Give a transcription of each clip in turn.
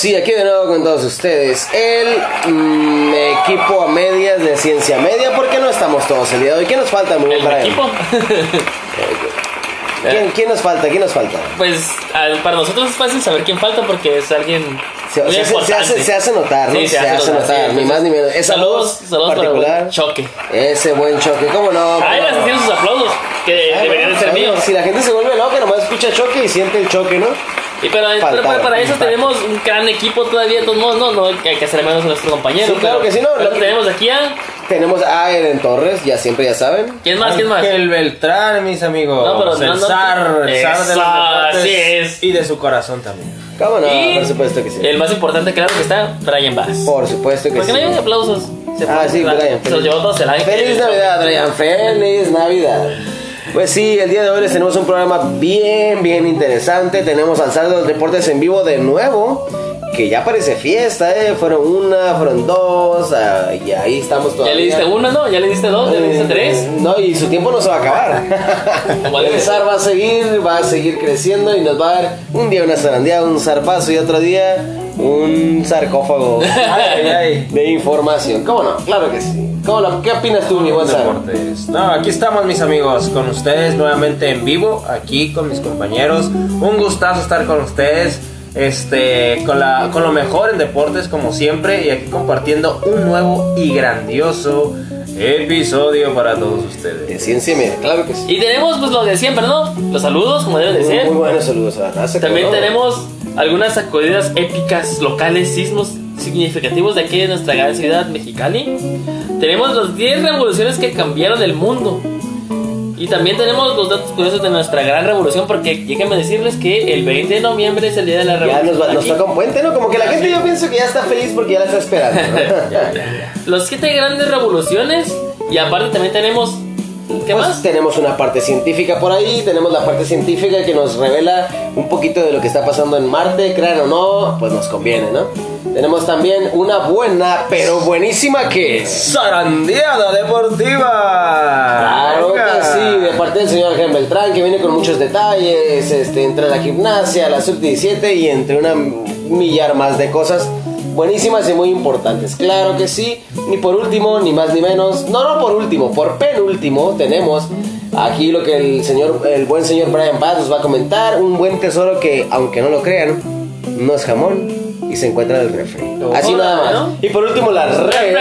sí, aquí de nuevo con todos ustedes. El mm, equipo a medias de ciencia media, porque no estamos todos el día de hoy. ¿Qué nos falta, muy bien, ¿El Brian? equipo? ¿Quién, quién nos falta? ¿Quién nos falta? Pues al- para nosotros es fácil saber quién falta porque es alguien Se, muy se- se- se importante. hace, se hace notar, ¿no? Sí, se, hace notar, sí, ni más ni menos. Esa Saludos, saludos para particular, choque. ese buen choque, ¿cómo no? Ahí ¿Cómo vas no? haciendo sus aplausos que deberían de ser míos. Si la gente se vuelve loca, nomás escucha choque y siente el choque, ¿no? Y pero, para, para eso tenemos un gran equipo todavía, de todos modos, no, no, hay que hacer menos a nuestro compañero. Sí, claro que sí, no, pero lo que- tenemos aquí a. Tenemos a Eren Torres, ya siempre ya saben. ¿Quién más? ¿Quién más? El Beltrán, mis amigos. No, pero el no- zar, el zar de los así es. Y de su corazón también. ¿Cómo no? Y Por supuesto que sí. El más importante, claro que está, Brian Bass. Por supuesto que ¿Por qué sí. no hay aplausos? Se Ah, sí, Brian. Brian. Se los llevó todos el año. Feliz Navidad, Brian. Feliz Navidad. Pues sí, el día de hoy les tenemos un programa bien, bien interesante. Tenemos al Saldo de los Deportes en vivo de nuevo. Que ya parece fiesta, ¿eh? Fueron una, fueron dos. ah, y ahí estamos Ya todavía. le diste una, ¿no? Ya le diste dos, ya le diste tres. No, y su tiempo no se va a acabar. El zar va a seguir, va a seguir creciendo y nos va a dar un día una zarandía, un zarpazo y otro día un sarcófago Ay, ay. de información. ¿Cómo no? Claro que sí. ¿Cómo no? ¿Qué opinas tú, mi buen. No, aquí estamos mis amigos, con ustedes nuevamente en vivo, aquí con mis compañeros. Un gustazo estar con ustedes, este, con, la, con lo mejor en deportes como siempre y aquí compartiendo un nuevo y grandioso episodio para todos ustedes. De ciencia y media, claro que sí. Y tenemos pues lo de siempre, ¿no? Los saludos, como deben de Muy, ser. muy buenos saludos a la raza. También tenemos algunas sacudidas épicas locales, sismos significativos de aquí de nuestra gran ciudad, Mexicali. Tenemos las 10 revoluciones que cambiaron el mundo. Y también tenemos los datos curiosos de nuestra gran revolución, porque déjenme decirles que el 20 de noviembre es el día de la Ya revolución. nos, va- nos Aquí. toca un puente, ¿no? Como que la gente yo pienso que ya está feliz porque ya la está esperando. ¿no? Los siete grandes revoluciones. Y aparte también tenemos. ¿Qué Pues más? tenemos una parte científica por ahí, tenemos la parte científica que nos revela un poquito de lo que está pasando en Marte, crean o no, pues nos conviene, ¿no? Tenemos también una buena, pero buenísima que. ¡Zarandeada deportiva! Claro que sí, de parte del señor Gen Beltrán, que viene con muchos detalles, este, entre la gimnasia, la sub-17 y entre una millar más de cosas buenísimas y muy importantes. Claro que sí, ni por último, ni más ni menos, no, no por último, por penúltimo tenemos aquí lo que el señor, el buen señor Brian Bass nos va a comentar, un buen tesoro que, aunque no lo crean, no es jamón y se encuentra en el refri. Así nada más. ¿no? Y por último la red.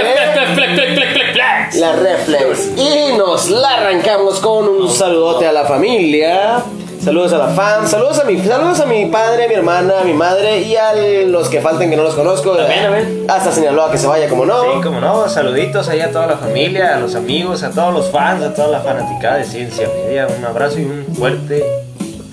La reflex. Y nos la arrancamos con un saludote a la familia. Saludos a la fam, saludos a mi, saludos a mi padre, a mi hermana, a mi madre y a los que falten que no los conozco. También, también. Hasta Sinaloa que se vaya como no. Sí, como no, saluditos ahí a toda la familia, a los amigos, a todos los fans, a toda la fanaticada de Ciencia Media. Un abrazo y un fuerte,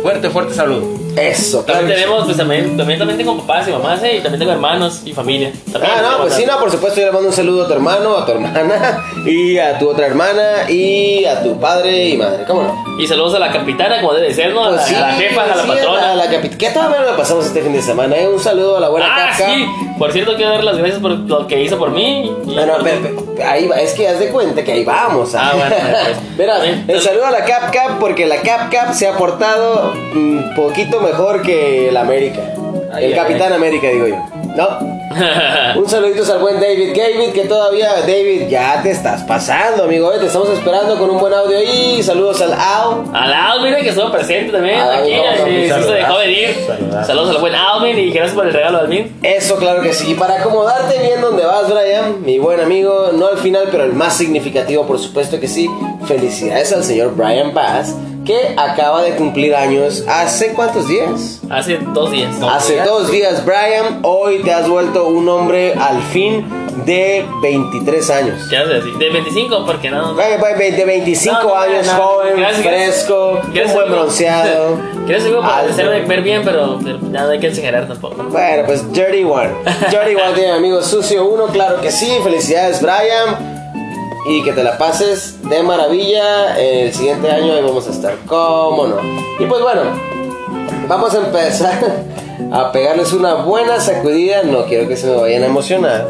fuerte, fuerte saludo. Eso, claro. También que sí. tenemos, pues también, también, también tengo papás y mamás, ¿eh? y también tengo hermanos y familia. También Ah, no, pues sí, no, por supuesto, yo le mando un saludo a tu hermano, a tu hermana y a tu otra hermana y a tu padre y madre, ¿cómo no? Y saludos a la capitana, como debe ser, ¿no? A, la, Pues sí, a la jefa, a la sí, patrona. A la capit- ¿Qué tal la pasamos este fin de semana? eh? Un saludo a la buena ah, Capca. sí. Por cierto, quiero dar las gracias por lo que hizo por mí. y- No, no, ve- ve- ahí va, es que haz de cuenta que ahí vamos. Ah, bueno, pues. Verás, el saludo a la Cap Cap porque la Cap Cap se ha portado un poquito mejor que el América. Ay, el ay, Capitán América, digo yo. ¿No? Un saludito al buen David David, que todavía, David, ya te estás pasando, amigo. eh, Te estamos esperando con un buen audio ahí. Saludos al Al. Al Alvin, que estuvo presente también Ah, aquí. no, no, sí se dejó venir. saludazo. Saludos al buen Alvin y gracias por el regalo, Alvin. Eso, claro que sí. Para acomodarte bien donde vas, Brian, mi buen amigo, no al final, pero el más significativo, por supuesto que sí. Felicidades al señor Brian Bass, que acaba de cumplir años hace cuántos días? Hace dos días. Hace días. dos días, Brian. Hoy te has vuelto un hombre al fin de 23 años. ¿Qué haces? De 25, porque no. De 25 No, no, años, no, joven, gracias, gracias. fresco, un Gracias, buen amigo. bronceado. Gracias, amigo, alto. hacerme ver bien, pero, pero nada hay que exagerar tampoco. Bueno, pues Dirty One. Dirty One tiene amigos sucio uno, claro que sí. Felicidades, Brian. Y que te la pases de maravilla. El siguiente año ahí vamos a estar, cómo no. Y pues bueno, vamos a empezar a pegarles una buena sacudida. No quiero que se me vayan a emocionar.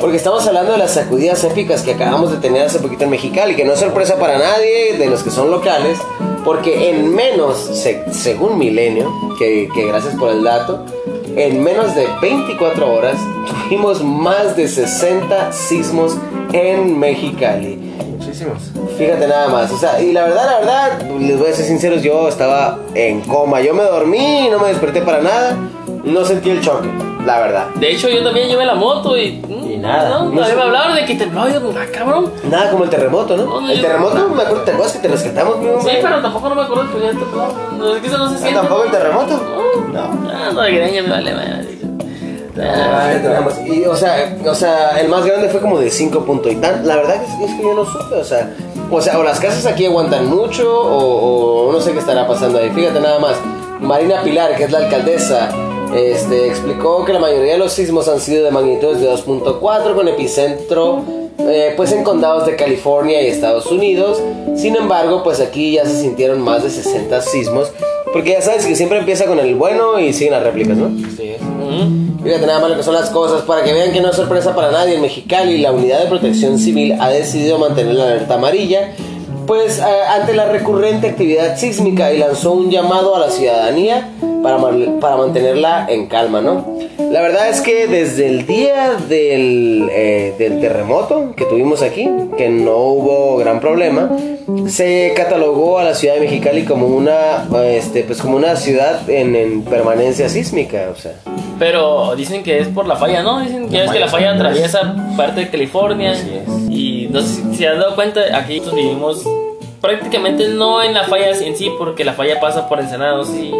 Porque estamos hablando de las sacudidas épicas que acabamos de tener hace poquito en Mexicali, que no es sorpresa para nadie de los que son locales, porque en menos, se- según Milenio, que, que gracias por el dato, en menos de 24 horas tuvimos más de 60 sismos en Mexicali. Muchísimos. Fíjate nada más, o sea, y la verdad, la verdad, les voy a ser sinceros, yo estaba en coma, yo me dormí, no me desperté para nada, no sentí el choque, la verdad. De hecho, yo también llevé la moto y. mm, Y nada. No, No sé. me hablaron de que tembló. y yo, ah, cabrón. Nada como el terremoto, ¿no? No, no, el terremoto, me acuerdo, ¿te acuerdas que te rescatamos, mi Sí, pero tampoco no me acuerdo que ya tembló. No, es que eso no se Ah, siente. ¿Tampoco el terremoto? No. Ah, no, de greña me vale, madre. Y, o sea, o sea, el más grande fue como de 5 puntos y tan. La verdad es, es que yo no supe, o sea, o sea, o las casas aquí aguantan mucho o, o no sé qué estará pasando ahí. Fíjate nada más. Marina Pilar, que es la alcaldesa, este, explicó que la mayoría de los sismos han sido de magnitudes de 2.4 con epicentro eh, pues en condados de California y Estados Unidos. Sin embargo, pues aquí ya se sintieron más de 60 sismos. Porque ya sabes que siempre empieza con el bueno y siguen las réplicas, ¿no? Sí. Mm. Fíjate nada más lo que son las cosas para que vean que no es sorpresa para nadie. En Mexicali, la unidad de protección civil ha decidido mantener la alerta amarilla, pues eh, ante la recurrente actividad sísmica y lanzó un llamado a la ciudadanía para, para mantenerla en calma, ¿no? La verdad es que desde el día del, eh, del terremoto que tuvimos aquí, que no hubo gran problema, se catalogó a la ciudad de Mexicali como una, este, pues como una ciudad en, en permanencia sísmica, o sea. Pero dicen que es por la falla, ¿no? Dicen que es que la falla atraviesa parte de California. Así es. Y no sé si se han dado cuenta, aquí vivimos prácticamente no en la falla en sí, porque la falla pasa por Ensenada, si...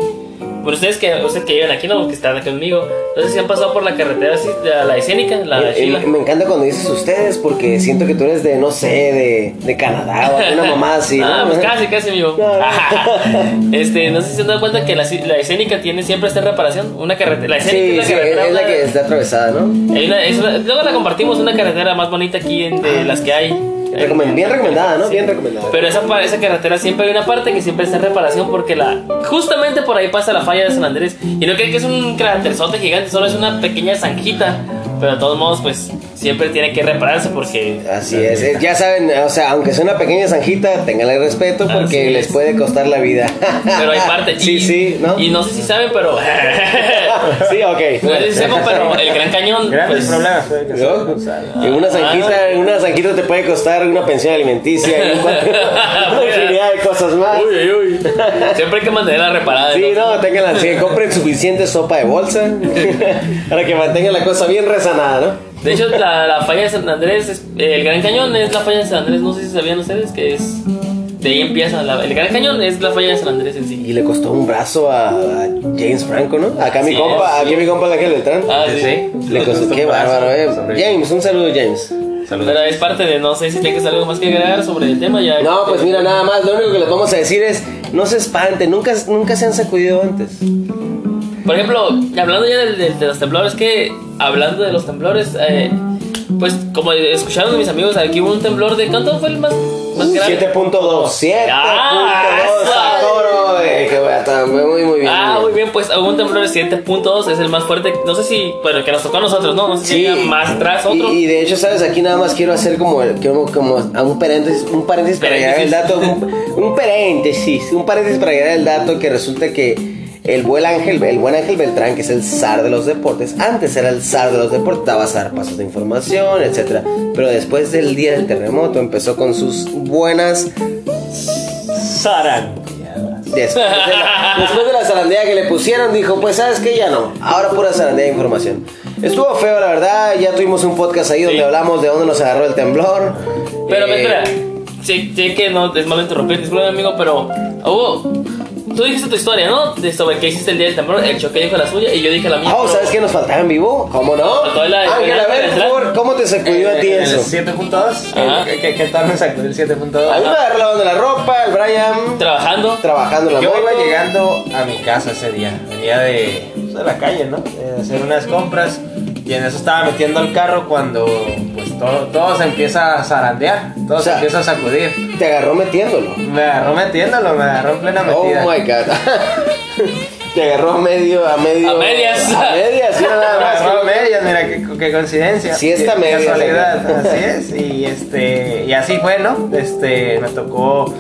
Pero ustedes que, ustedes que viven aquí, ¿no? Que están aquí conmigo. No sé si han pasado por la carretera así, de la escénica, la de me, encanta cuando dices ustedes porque siento que tú eres de, no sé, de, de Canadá o alguna mamá así, Ah, ¿no? pues casi, casi, amigo. este, no sé si se han dado cuenta que la, la escénica tiene siempre esta reparación. Una carretera. La escénica Sí, sí, es, carretera. es la una- que está atravesada, ¿no? hay una- es una- luego la compartimos, una carretera más bonita aquí en- de las que hay. Bien recomendada, ¿no? Bien recomendada. Pero esa, esa carretera siempre hay una parte que siempre está en reparación porque la justamente por ahí pasa la falla de San Andrés. Y no creen que es un cráterzote gigante, solo es una pequeña zanjita. Pero de todos modos, pues siempre tiene que repararse porque Así es, eh, ya saben, o sea, aunque sea una pequeña zanjita, ténganle respeto Así porque les es. puede costar la vida. Pero hay parte. Sí, y, sí, ¿no? Y no sé si saben, pero. sí, ok. no sé si pero el Gran Cañón. Grandes pues, problemas puede que sea. ¿No? Y una zanjita, Ah. una zanjita te puede costar una pensión alimenticia y un infinidad de cosas más. Uy, uy, uy. Siempre hay que mantenerla reparada. Sí, ¿no? no, ténganla, sí, compren suficiente sopa de bolsa para que mantengan la cosa bien rezanada, ¿no? De hecho, la, la falla de San Andrés, es- el Gran Cañón es la falla de San Andrés. No sé si sabían ustedes que es. De ahí empieza. la- el Gran Cañón es la falla de San Andrés en sí. Y le costó un brazo a, a James Franco, ¿no? Acá mi Sí, compa, sí. aquí mi compa Ángel Beltrán. Ah, sí. Sí. Le costó, qué bárbaro, eh. James, un saludo, James. Saludos. Pero es parte de. No sé si tienes algo más que agregar sobre el tema. ya No, pues mira, nada más, lo único que les vamos a decir es, no se espanten, nunca, nunca se han sacudido antes. Por ejemplo, hablando ya del- del- de, los temblores, que hablando de los temblores, eh, pues como escucharon mis amigos, aquí hubo un temblor de. ¿Cuánto fue el más, más grave? 7.2, 7.2, Ah, a toro, eh, que bueno, muy, muy bien. Ah, muy bien, pues hubo un temblor de 7.2, es el más fuerte. No sé si, bueno, que nos tocó a nosotros, ¿no? No sé si Sí, haya más atrás otro. Y, y de hecho, sabes, aquí nada más quiero hacer como, como, como un paréntesis, un paréntesis para llegar al dato, un, un paréntesis, un paréntesis para llegar al dato que resulta que el buen ángel, el buen ángel Beltrán, que es el zar de los deportes, antes era el zar de los deportes, daba zarpazos de información, etcétera, pero después del día del terremoto empezó con sus buenas Zarandeadas. Después de, la, después de la zarandea que le pusieron, dijo, pues sabes que ya no, ahora pura zarandea de información. Estuvo feo, la verdad, ya tuvimos un podcast ahí donde hablamos de dónde nos agarró el temblor. Pero Eh, espera, sé, sé que no es malo interrumpir, disculpe amigo, pero hubo. Tú dijiste tu historia, ¿no? De sobre qué hiciste el día del temblor. El choque dijo la suya y yo dije la mía. Oh, pero- ¿sabes qué nos faltaba en vivo? ¿Cómo no? Ángel, a ver, por favor, ¿cómo te sacudió a ti ¿El eso? 7.2? Ajá. ¿Qué, qué, qué tal me sacó el 7.2? A mí me agarró lavando la ropa, el Brian Trabajando. trabajando en la Yo moto. iba llegando a mi casa ese día. Venía de, pues, de la calle, ¿no? De hacer unas compras. Y en eso estaba metiendo el carro cuando pues todo, todo se empieza a zarandear. Todo O sea, se empieza a sacudir. Te agarró metiéndolo. Me agarró metiéndolo, me agarró en plena Oh metida. my god. Te agarró medio, a medio. A medias. A medias, sí, nada Me más. agarró a medias, mira qué, qué coincidencia. Sí, está Qué medias, Casualidad, así es. Y este y así fue, ¿no? Este me tocó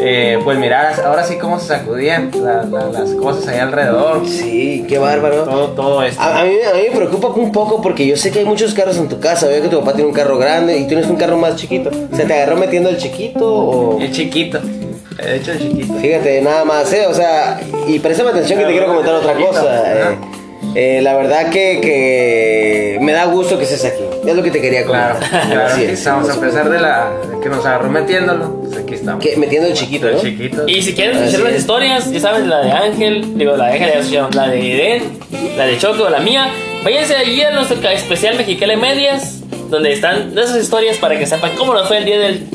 eh, pues mirar ahora sí cómo se sacudían la- la- las cosas ahí alrededor. Sí, qué bárbaro. Todo, todo esto. A, a mí, a mí me preocupa un poco porque yo sé que hay muchos carros en tu casa. Veo que tu papá tiene un carro grande y tienes un carro más chiquito. ¿Se te agarró metiendo el chiquito o...? El chiquito. De hecho, el chiquito. Fíjate, nada más, ¿eh? O sea, y préstame atención que te quiero comentar otra cosa. eh. Eh, la verdad que, que me da gusto que estés aquí. Es lo que te quería Claro, comentar. claro, aquí es. estamos, a pesar de la de que nos agarró metiéndolo, pues aquí estamos. Que- metiendo el chiquito, El ¿no? chiquito. Y si quieren escuchar las historias, ya saben, la de Ángel, digo, la de Ángel, ya la de Eden, la de Choco, la mía, váyanse allí a nuestro especial Mexicali Medias, donde están esas historias para que sepan cómo nos fue el día del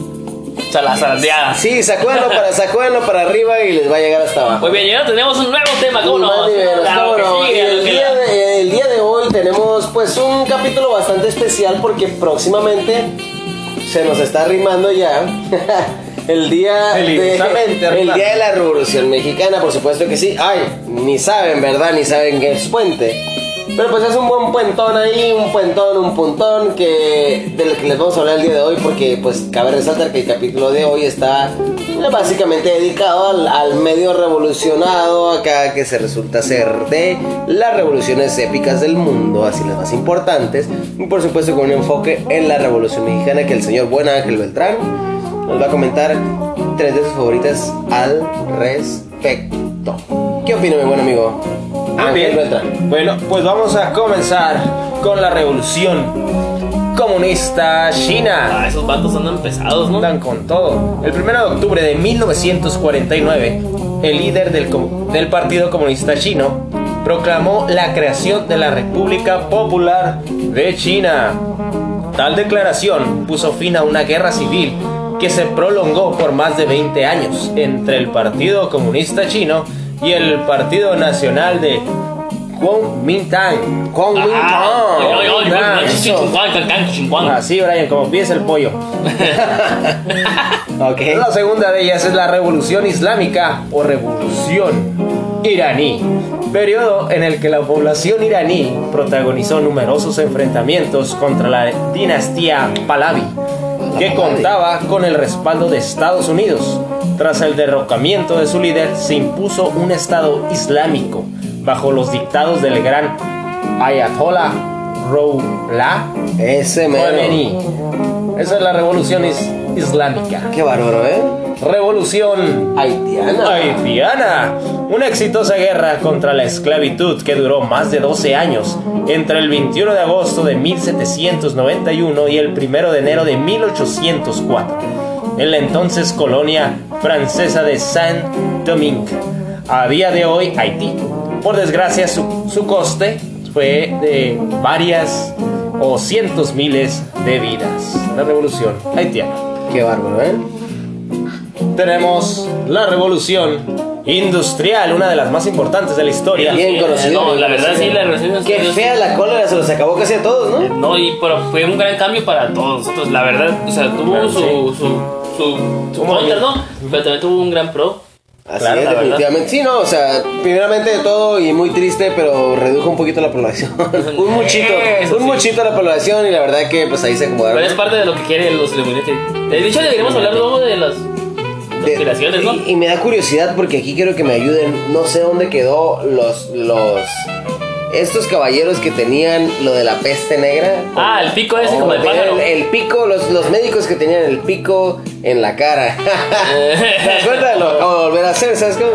Salazardeada. Sí, sacúdenlo para, sacúdenlo para arriba y les va a llegar hasta abajo. Muy bien, ya tenemos un nuevo tema, ¿cómo no? Claro no. sí, Y el día, de, el día de hoy tenemos pues un capítulo bastante especial porque próximamente se nos está arrimando ya el día de, el día de la Revolución Mexicana, por supuesto que sí. Ay, ni saben, ¿verdad? Ni saben que es puente. Pero pues es un buen puentón ahí, un puentón, un puntón que del que les vamos a hablar el día de hoy porque pues cabe resaltar que el capítulo de hoy está eh, básicamente dedicado al, medio revolucionado acá que se resulta ser de las revoluciones épicas del mundo, así las más importantes y por supuesto con un enfoque en la revolución mexicana que el señor Buen Ángel Beltrán nos va a comentar tres de sus favoritas al respecto. ¿Qué opina mi buen amigo? Muy Ángel bien. Bueno, pues vamos a comenzar con la revolución comunista china. Ah, esos vatos andan pesados, ¿no? Andan con todo. El 1 de octubre de 1949, el líder del, del Partido Comunista Chino proclamó la creación de la República Popular de China. Tal declaración puso fin a una guerra civil que se prolongó por más de 20 años entre el Partido Comunista Chino y el Partido Nacional de Kuomintang. Kuomintang. Así, Brian, como pides el pollo. Ok. La segunda de ellas es la Revolución Islámica o Revolución Iraní, periodo en el que la población iraní protagonizó numerosos enfrentamientos contra la dinastía Pahlavi, que contaba con el respaldo de Estados Unidos. Tras el derrocamiento de su líder, se impuso un Estado islámico bajo los dictados del gran Ayatollah Ese mero. Khomeini. Esa es la revolución is- islámica. Qué bárbaro, ¿eh? Revolución Haitiana. haitiana. Una exitosa guerra contra la esclavitud que duró más de 12 años, entre el 21 de agosto de 1791 y el 1 de enero de 1804, en la entonces colonia francesa de Saint-Domingue, a día de hoy Haití. Por desgracia, su, su coste fue de varias o cientos miles de vidas. La revolución haitiana Qué bárbaro, ¿eh? tenemos la revolución industrial, una de las más importantes de la historia. Bien Eh, conocido. no, la verdad sí, la revolución Qué industrial- fea la cólera, se los acabó casi a todos, ¿no? No, y pero fue un gran cambio para todos nosotros, la verdad. O sea, tuvo Claro, su, su, su, su contra. ¿no? Pero también tuvo un gran pro. Así Claro, es, definitivamente. Sí, no, o sea, primeramente de todo y muy triste, pero redujo un poquito la población. un muchito, Eso un sí. muchito la población y la verdad que pues ahí se acomodaron. Pero es parte de lo que quieren los Illuminati. De hecho, deberíamos hablar luego de las conspiraciones, ¿no? y, y me da curiosidad porque aquí quiero que me ayuden. No sé dónde quedó los los estos caballeros que tenían lo de la peste negra. Ah, el pico ese como el pájaro. El, el pico, los, los médicos que tenían el pico en la cara. ¿Te das cuenta? Lo acabo de volver a hacer, ¿sabes cómo?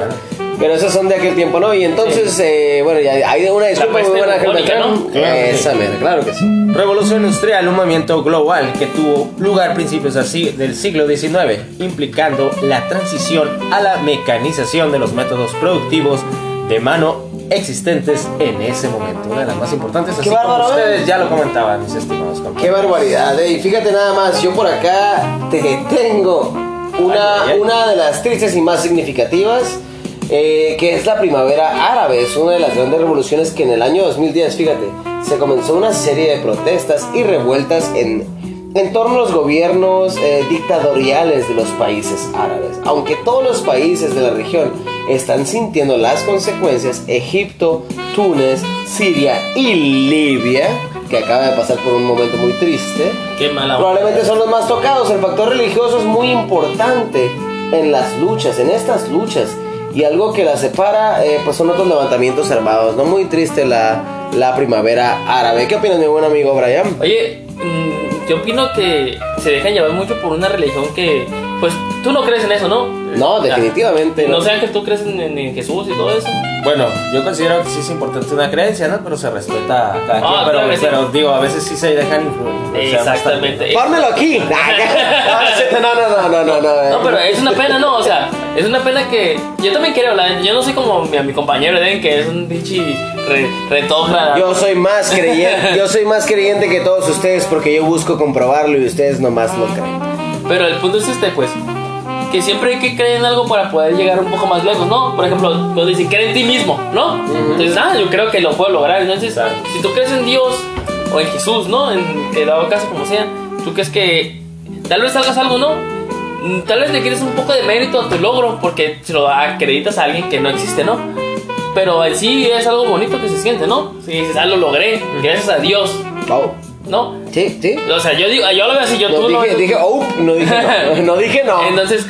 Pero esos son de aquel tiempo, ¿no? Y entonces, eh, bueno, ya hay una disculpa muy buena, Beltrán. ¿no? Claro que Esa mera, claro que sí. Revolución industrial, un movimiento global que tuvo lugar a principios así del siglo XIX, implicando la transición a la mecanización de los métodos productivos de mano existentes en ese momento. Una de las más importantes, así como ustedes ya lo comentaban, mis estimados compañeros. Qué barbaridad. Y fíjate nada más, yo por acá te tengo una, Ay, ay, ay. una de las tristes y más significativas, eh, que es la primavera árabe. Es una de las grandes revoluciones que en el año 2010, fíjate, se comenzó una serie de protestas y revueltas en, en torno a los gobiernos eh, dictatoriales de los países árabes. Aunque todos los países de la región están sintiendo las consecuencias, Egipto, Túnez, Siria y Libia, que acaba de pasar por un momento muy triste, Qué mala probablemente son los más tocados. El factor religioso es muy importante en las luchas, en estas luchas. Y algo que las separa, eh, pues son otros levantamientos armados, ¿no? Muy triste la, la primavera árabe. ¿Qué opinas, mi buen amigo Brian? Oye, mm, yo opino que se dejan llevar mucho por una religión que, pues, tú no crees en eso, ¿no? No, definitivamente No no. sea que tú crees en, en- en Jesús y todo eso. Bueno, yo considero que sí es importante una creencia, ¿no? Pero se respeta a cada Ah, quien. Pero, claro sí. digo, a veces sí se dejan influ- influenciar Exactamente. Pármelo aquí. No, no, no, no, no, no. No, pero es una pena, ¿no? O sea, es una pena que. Yo también creo, la Yo no soy como mi, a mi compañero Eden, que es un pinche re, retógrada. Yo soy más creyente, yo soy más creyente que todos ustedes porque yo busco comprobarlo y ustedes nomás lo creen. Pero el punto es este, pues. Que siempre hay que creer en algo para poder llegar un poco más lejos, ¿no? Por ejemplo, cuando dicen, cree en ti mismo, ¿no? Entonces, ah, yo creo que lo puedo lograr. Entonces, si tú crees en Dios o en Jesús, ¿no? En el dado caso, como sea, tú crees que tal vez hagas algo, ¿no? Mm, Tal vez le quieres un poco de mérito a tu logro porque se lo acreditas a alguien que no existe, ¿no? Pero en sí es algo bonito que se siente, ¿no? Si dices, ah, lo logré, gracias a Dios, Oh, ¿no? sí, sí. O sea, yo digo, yo lo veo así, yo No, tú lo dije, oh, no dije no. No dije no. entonces,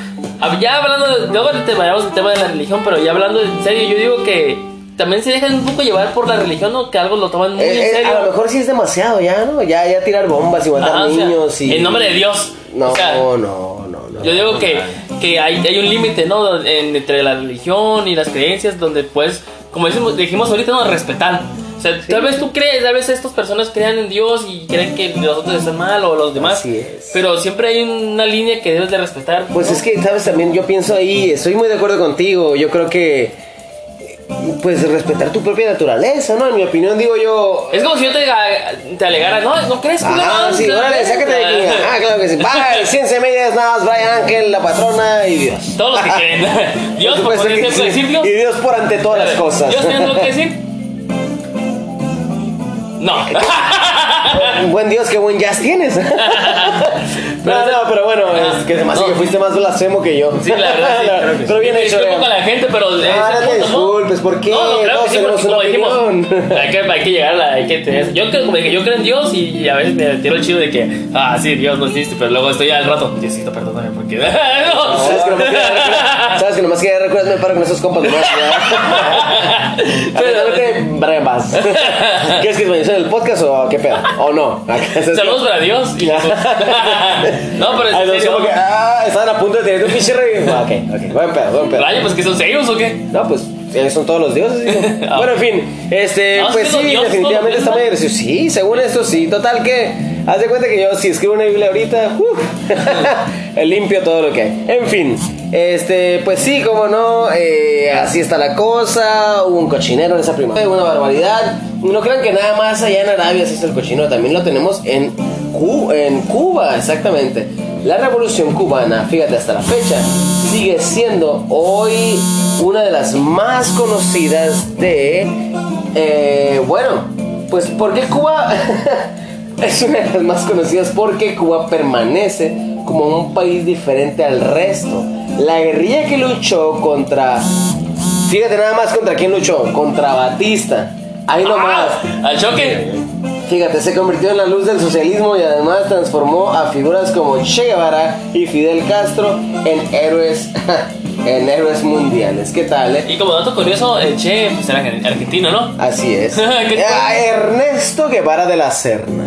ya hablando, de, luego te vayamos del tema de la religión, pero ya hablando en serio, yo digo que también se dejan un poco llevar por la religión, ¿no? Que algo lo toman muy Eh, en eh, serio. a lo mejor sí es demasiado ya, ¿no? Ya, ya tirar bombas y matar Ajá, o sea, niños y... En nombre de Dios. No, O sea, no, no, no. yo digo que, que hay, hay un límite, ¿no? En- entre la religión y las creencias, donde pues, como decimos, dijimos ahorita, no, respetar. Tal vez tú crees, tal vez estas personas crean en Dios y creen que los otros están mal o los demás. Así es. Pero siempre hay una línea que debes de respetar. Pues ¿no? es que, ¿sabes? También yo pienso ahí, estoy muy de acuerdo contigo. Yo creo que, pues, respetar tu propia naturaleza, ¿no? En mi opinión, digo yo... Es como si yo te, te alegara, no, no crees que Ah, sí, órale, sácate de aquí. Ah, claro que sí. Vale, ciencia media es nada más Brian Ángel, la patrona y Dios. Todos los que creen. Dios, por que ese sí. Y Dios por ante todas las cosas. ¿Dios tiene algo que decir? 脑 Buen Dios, qué buen jazz tienes. no, no, pero bueno, es que se hace No. que fuiste más blasfemo que yo. Sí, la verdad, sí, que. Pero bien hecho, Disculpo con la gente, pero. Ah, no te disculpes, ¿por qué? No, no, claro que sí, porque como dijimos, hay que, hay que llegar a la. Hay que tener- yo, creo, como dije, yo creo en Dios y, a veces me tiro el chido de que, ah, sí, Dios no existe, pero luego estoy al rato, Diosito, perdóname, porque. no, ¿Sabes que nomás quería recuerdas- ¿Sabes que nomás quería recuerdas me paro con esos compas? ¿ya? Atentamente, Brian Bass. ¿Quieres que me en el podcast o qué pedo? ¿O no? Saludos para Dios. y- no, pero Ay, no, serio. como que, ah, estaban a punto de tener un pinche rey. Ah, ok, ok, buen pedo, buen pedo. Rayo, pues que son serios o qué? No, pues son todos los dioses. Ah. bueno, en fin, este, No, pues sí, definitivamente está muy agresivo. Sí, según esto sí. Total que, haz de cuenta que yo si escribo una Biblia ahorita, uf, limpio todo lo que hay. En fin, este, pues sí, como no, eh, así está la cosa. Hubo un cochinero en esa primavera, una barbaridad. No crean que nada más allá en Arabia se hizo el cochinero, también lo tenemos en, Cu- en Cuba, exactamente. La revolución cubana, fíjate hasta la fecha, sigue siendo hoy una de las más conocidas de, eh, bueno, pues porque Cuba es una de las más conocidas porque Cuba permanece como un país diferente al resto. La guerrilla que luchó contra, fíjate nada más contra quién luchó, contra Batista. Ahí nomás. Ah, al choque. Fíjate, se convirtió en la luz del socialismo y además transformó a figuras como Che Guevara y Fidel Castro en héroes, en héroes mundiales. ¿Qué tal, eh? Y como dato curioso, el Che pues, era argen- argentino, ¿no? Así es. ¿Qué Ah, Ernesto Guevara de la Serna.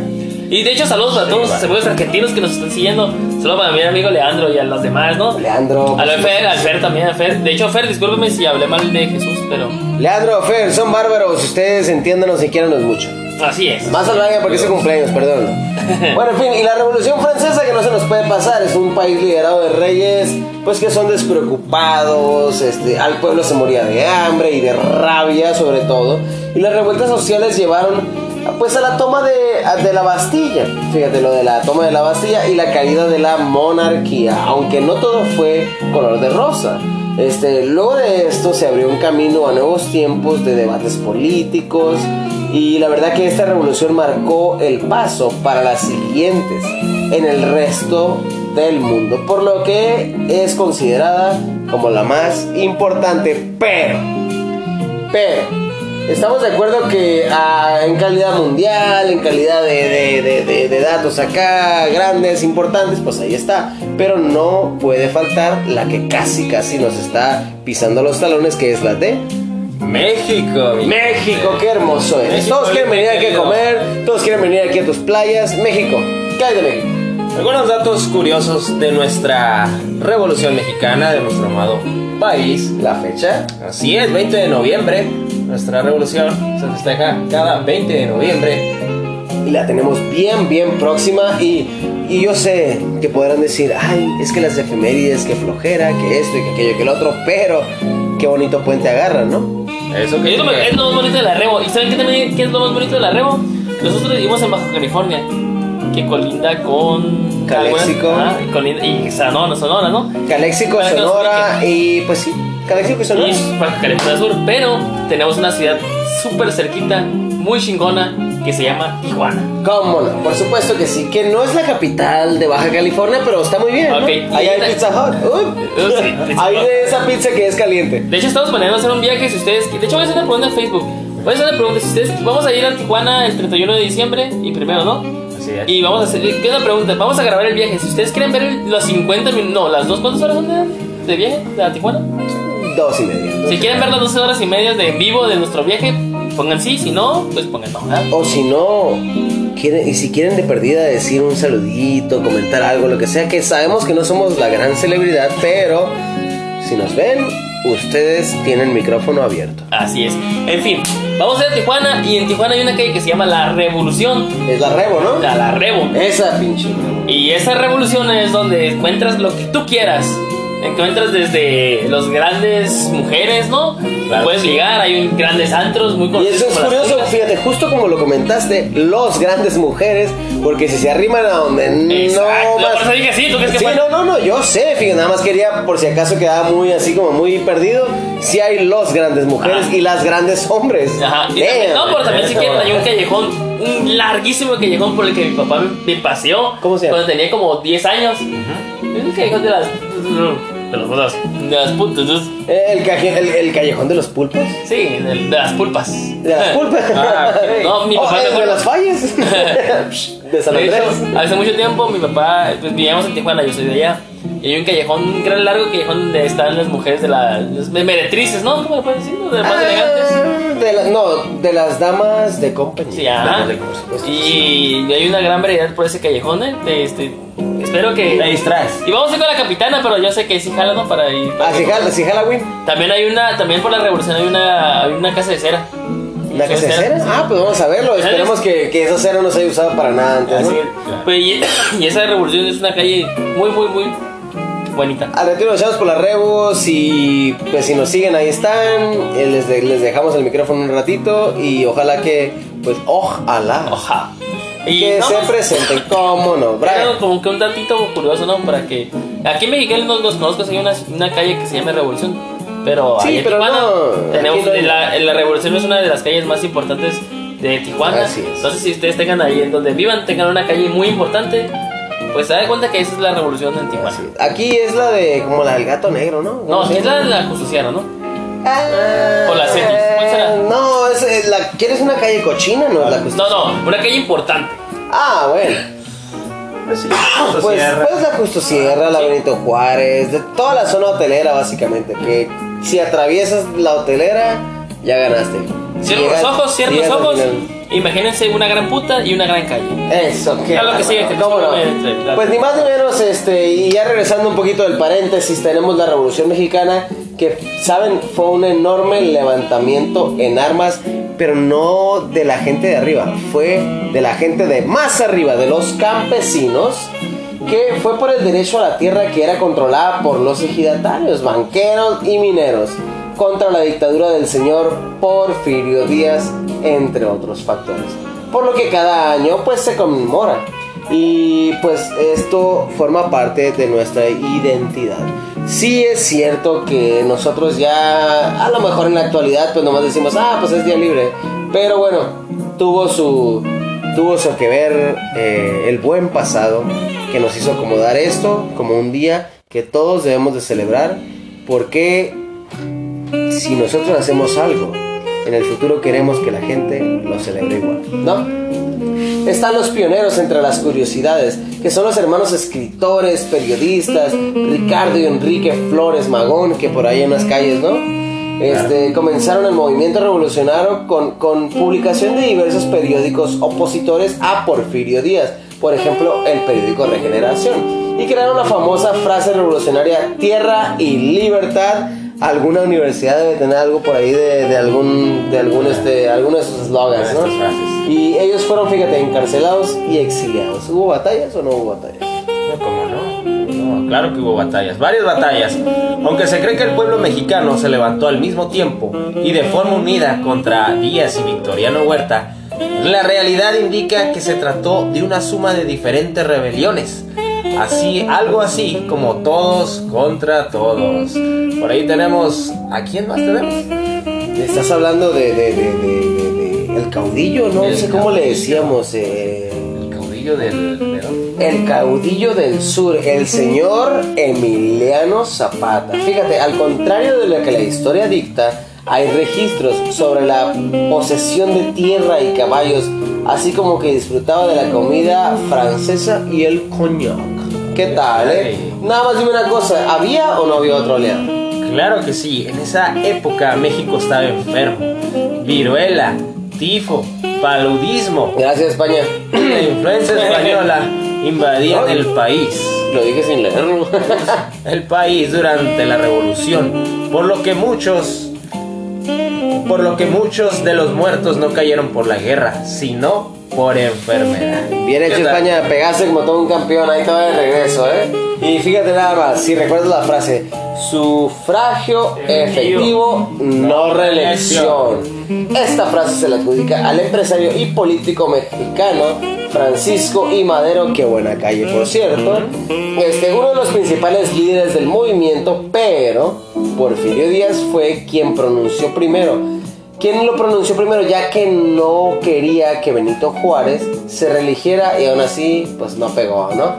Y de hecho, saludos a todos los amigos argentinos que nos están siguiendo. Saludos para mi amigo Leandro y a los demás, ¿no? Leandro. A lo de Fer, al Fer también, a Fer. De hecho, Fer, discúlpeme si hablé mal de Jesús, pero Leandro, Fer, son bárbaros. Ustedes entiéndanos y quiéranos mucho. así es. Más al porque es su cumpleaños, perdón. Bueno, en fin, y la Revolución Francesa que no se nos puede pasar, es un país liderado de reyes, pues que son despreocupados, este, al pueblo se moría de hambre y de rabia sobre todo, y las revueltas sociales llevaron pues a la toma de, de la Bastilla, fíjate lo de la toma de la Bastilla y la caída de la monarquía, aunque no todo fue color de rosa. Este, luego de esto se abrió un camino a nuevos tiempos de debates políticos y la verdad que esta revolución marcó el paso para las siguientes en el resto del mundo, por lo que es considerada como la más importante, pero, pero, Estamos de acuerdo que ah, en calidad mundial, en calidad de, de- de- datos acá, grandes, importantes, pues ahí está. Pero no puede faltar la que casi, casi nos está pisando los talones, que es la de México. México. ¡Qué hermoso es! México, todos quieren venir aquí a comer, todos quieren venir aquí a tus playas. México, ¿qué hay de México? Algunos datos curiosos de nuestra revolución mexicana, de nuestro amado país. La fecha. Así es, 20 de noviembre. Nuestra revolución se festeja cada 20 de noviembre. y la tenemos bien, bien próxima. Y, y yo sé que podrán decir, ay, es que las efemérides, que flojera, que esto y que aquello, que el otro, pero qué bonito puente agarran, ¿no? Eso que Es lo, es lo más bonito de la Rebo. ¿Y saben qué, también, qué es lo más bonito de la Rebo? Nosotros vivimos en Baja California, que colinda con. Calexico. Ah, y, colinda, y Sonora, Sonora, ¿no? Caléxico, Sonora y pues sí, Caléxico y Sonora. Y Baja California Sur. Pero tenemos una ciudad súper cerquita, muy chingona, que se llama Tijuana. ¿Cómo no? Por supuesto que sí, que no es la capital de Baja California, pero está muy bien. ¿no? Ok. Ahí hay Pizza Hut. Uy. Uh, sí, Pizza Hay Hut. de esa pizza que es caliente. De hecho, estamos planeando hacer un viaje. Si ustedes. De hecho, voy a hacer una pregunta en Facebook. Voy a hacer una pregunta. Si ustedes. Vamos a ir a Tijuana el 31 de diciembre y primero, ¿no? Y vamos a hacer. ¿Qué es la pregunta? Vamos a grabar el viaje. Si ustedes quieren ver el- los 50 minutos. No, las dos. ¿Cuántas horas son de, de viaje a Tijuana? Dos y media. Si quieren ver las 12 horas y media de en vivo de nuestro viaje, pongan sí. Si no, pues pongan no. ¿verdad? O si no, quieren, y si quieren de perdida decir un saludito, comentar algo, lo que sea, que sabemos que no somos la gran celebridad, pero si nos ven, ustedes tienen micrófono abierto. Así es. En fin, vamos a ir a Tijuana. Y en Tijuana hay una calle que se llama La Revolución. Es la Rebo, ¿no? La, la Revo. Esa pinche. Y esa revolución es donde encuentras lo que tú quieras. Encuentras desde los grandes mujeres, ¿no? Claro. Puedes ligar, hay un- grandes antros muy Y eso es curioso, fíjate, justo como lo comentaste, los grandes mujeres, porque si se arriman a donde Exacto, no más... por eso dije sí, ¿tú crees que Sí, fue? no, no, no, yo sé, fíjate, nada más quería, por si acaso quedaba muy así como muy perdido, si hay los grandes mujeres Ajá. y las grandes hombres. Ajá, y también, no, pero también si quieren hay un callejón, un larguísimo callejón por el que mi papá me, paseó. ¿Cómo se llama? Cuando tenía como 10 años. Es el callejón de las. De las. De las putas. El, caje- el, el callejón de los pulpos. Sí, de, de las pulpas. De las pulpas. Ah, ok. No, mi Oh, papá me de las fallas. de San De hecho, Andrés. hace mucho tiempo mi papá, pues vivíamos en Tijuana, yo soy de allá. Y hay un callejón, un gran largo callejón donde están las mujeres de las las meretrices, ¿no? ¿Cómo le pueden decir? De las más elegantes. Ah, de la- no, de las damas de compañía. Sí, ajá. De- por supuesto. Y hay una gran variedad por ese callejón, ¿eh? De este, espero que. Te distraes. Y vamos a ir con la capitana, pero yo sé que sí jala, ¿no? Para ir. para Ah, sí, Hall- sí, Halloween. También hay una, también por la revolución hay una, hay una casa de cera. ¿La que se cera? Ah, pues vamos a verlo. Esperemos que, que esa cera no se haya usado para nada antes. ¿no? Así es. Pues, y, y esa revolución es una calle muy, muy, muy bonita. Al retiro nos echamos por las rebos y pues si nos siguen ahí están. Eh, Les, de- les dejamos el micrófono un ratito y ojalá que, pues ojalá. Oja. Y Que no, se presenten, cómo no, Pero Brian. como que un datito curioso, ¿no? Para que. Aquí en Mexicali no los conozco, hay una, una calle que se llama Revolución. Pero Sí, ahí en pero Tijuana no, tenemos. no hay- la, la Revolución es una de las calles más importantes de Tijuana. Así es. Entonces, si ustedes tengan ahí en donde vivan, tengan una calle muy importante, pues se da cuenta que esa es la Revolución en Tijuana. Aquí es la de como la del gato negro, ¿no? No, es la de la Justusierra, ¿no? Ah, O la Cetis, ¿cuál será? No, es, es la, ¿quieres una calle cochina? No, es la justicia. No, no, una calle importante. Ah, bueno. Pues sí, Pues, Sierra. pues la Justo Sierra, la Benito Juárez, de toda la zona hotelera básicamente, que si atraviesas la hotelera, ya ganaste. Llegas- los ojos, cierren los llegas al ojos. final. Imagínense una gran puta y una gran calle. Eso, qué Ya lo que sigue, bárbaro. que ¿Cómo no? discúlpame, entre- Pues ni más ni menos, este, y ya regresando un poquito del paréntesis, tenemos la Revolución Mexicana, que, ¿saben? Fue un enorme levantamiento en armas, pero no de la gente de arriba, fue de la gente de más arriba, de los campesinos, que fue por el derecho a la tierra que era controlada por los ejidatarios, banqueros y mineros, contra la dictadura del señor Porfirio Díaz, entre otros factores. Por lo que cada año pues se conmemora. Y pues esto forma parte de nuestra identidad. Sí es cierto que nosotros ya, a lo mejor en la actualidad, pues nomás decimos, ah, pues es día libre. Pero bueno, tuvo su, tuvo que ver eh, el buen pasado que nos hizo acomodar esto como un día que todos debemos de celebrar. Porque si nosotros hacemos algo, en el futuro queremos que la gente lo celebre igual, ¿no? Están los pioneros entre las curiosidades, que son los hermanos escritores, periodistas, Ricardo y Enrique Flores Magón, que por ahí en las calles, ¿no? Este, comenzaron el movimiento revolucionario con, con publicación de diversos periódicos opositores a Porfirio Díaz, por ejemplo, el periódico Regeneración, y crearon la famosa frase revolucionaria Tierra y Libertad. Alguna universidad debe tener algo por ahí de, de algún, de algún, este, alguno de sus eslogans, ¿no? Y ellos fueron, fíjate, encarcelados y exiliados. ¿Hubo batallas o no hubo batallas? No, ¿cómo no? No, claro que hubo batallas, varias batallas. Aunque se cree que el pueblo mexicano se levantó al mismo tiempo y de forma unida contra Díaz y Victoriano Huerta, la realidad indica que se trató de una suma de diferentes rebeliones. Así, algo así como todos contra todos. Por ahí tenemos. ¿A quién más tenemos? Estás hablando de, de, de, de- el caudillo, no El sé cómo le decíamos. eh, El caudillo del. ¿de dónde? el caudillo del sur, el señor Emiliano Zapata. Fíjate, al contrario de lo que la historia dicta, hay registros sobre la posesión de tierra y caballos, así como que disfrutaba de la comida francesa y el coñac. ¿Qué tal, eh? Nada más dime una cosa, ¿había o no había otro león? Claro que sí, en esa época México estaba enfermo. Viruela, tifo, paludismo, Gracias, España. la influencia española invadían el país. Lo dije sin leerlo. el país durante la revolución, por lo que muchos por lo que muchos de los muertos no cayeron por la guerra, sino por enfermedad. Bien hecho. España, pegaste como todo un campeón, ahí estaba de regreso, ¿eh? Y fíjate nada más, si recuerdas la frase, sufragio efectivo, no reelección. Esta frase se le adjudica al empresario y político mexicano Francisco I. Madero, que buena calle por cierto, este, uno de los principales líderes del movimiento, pero Porfirio Díaz fue quien pronunció primero. ¿Quién lo pronunció primero? Ya que no quería que Benito Juárez se reeligiera y aún así, pues no pegó, ¿no?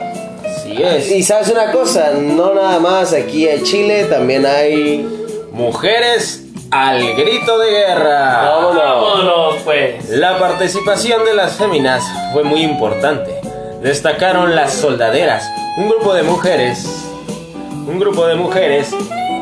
Así es. Y sabes una cosa, no nada más aquí en Chile, también hay... Mujeres al grito de guerra. Vámonos. Vámonos, pues. La participación de las féminas fue muy importante. Destacaron las soldaderas, un grupo de mujeres, un grupo de mujeres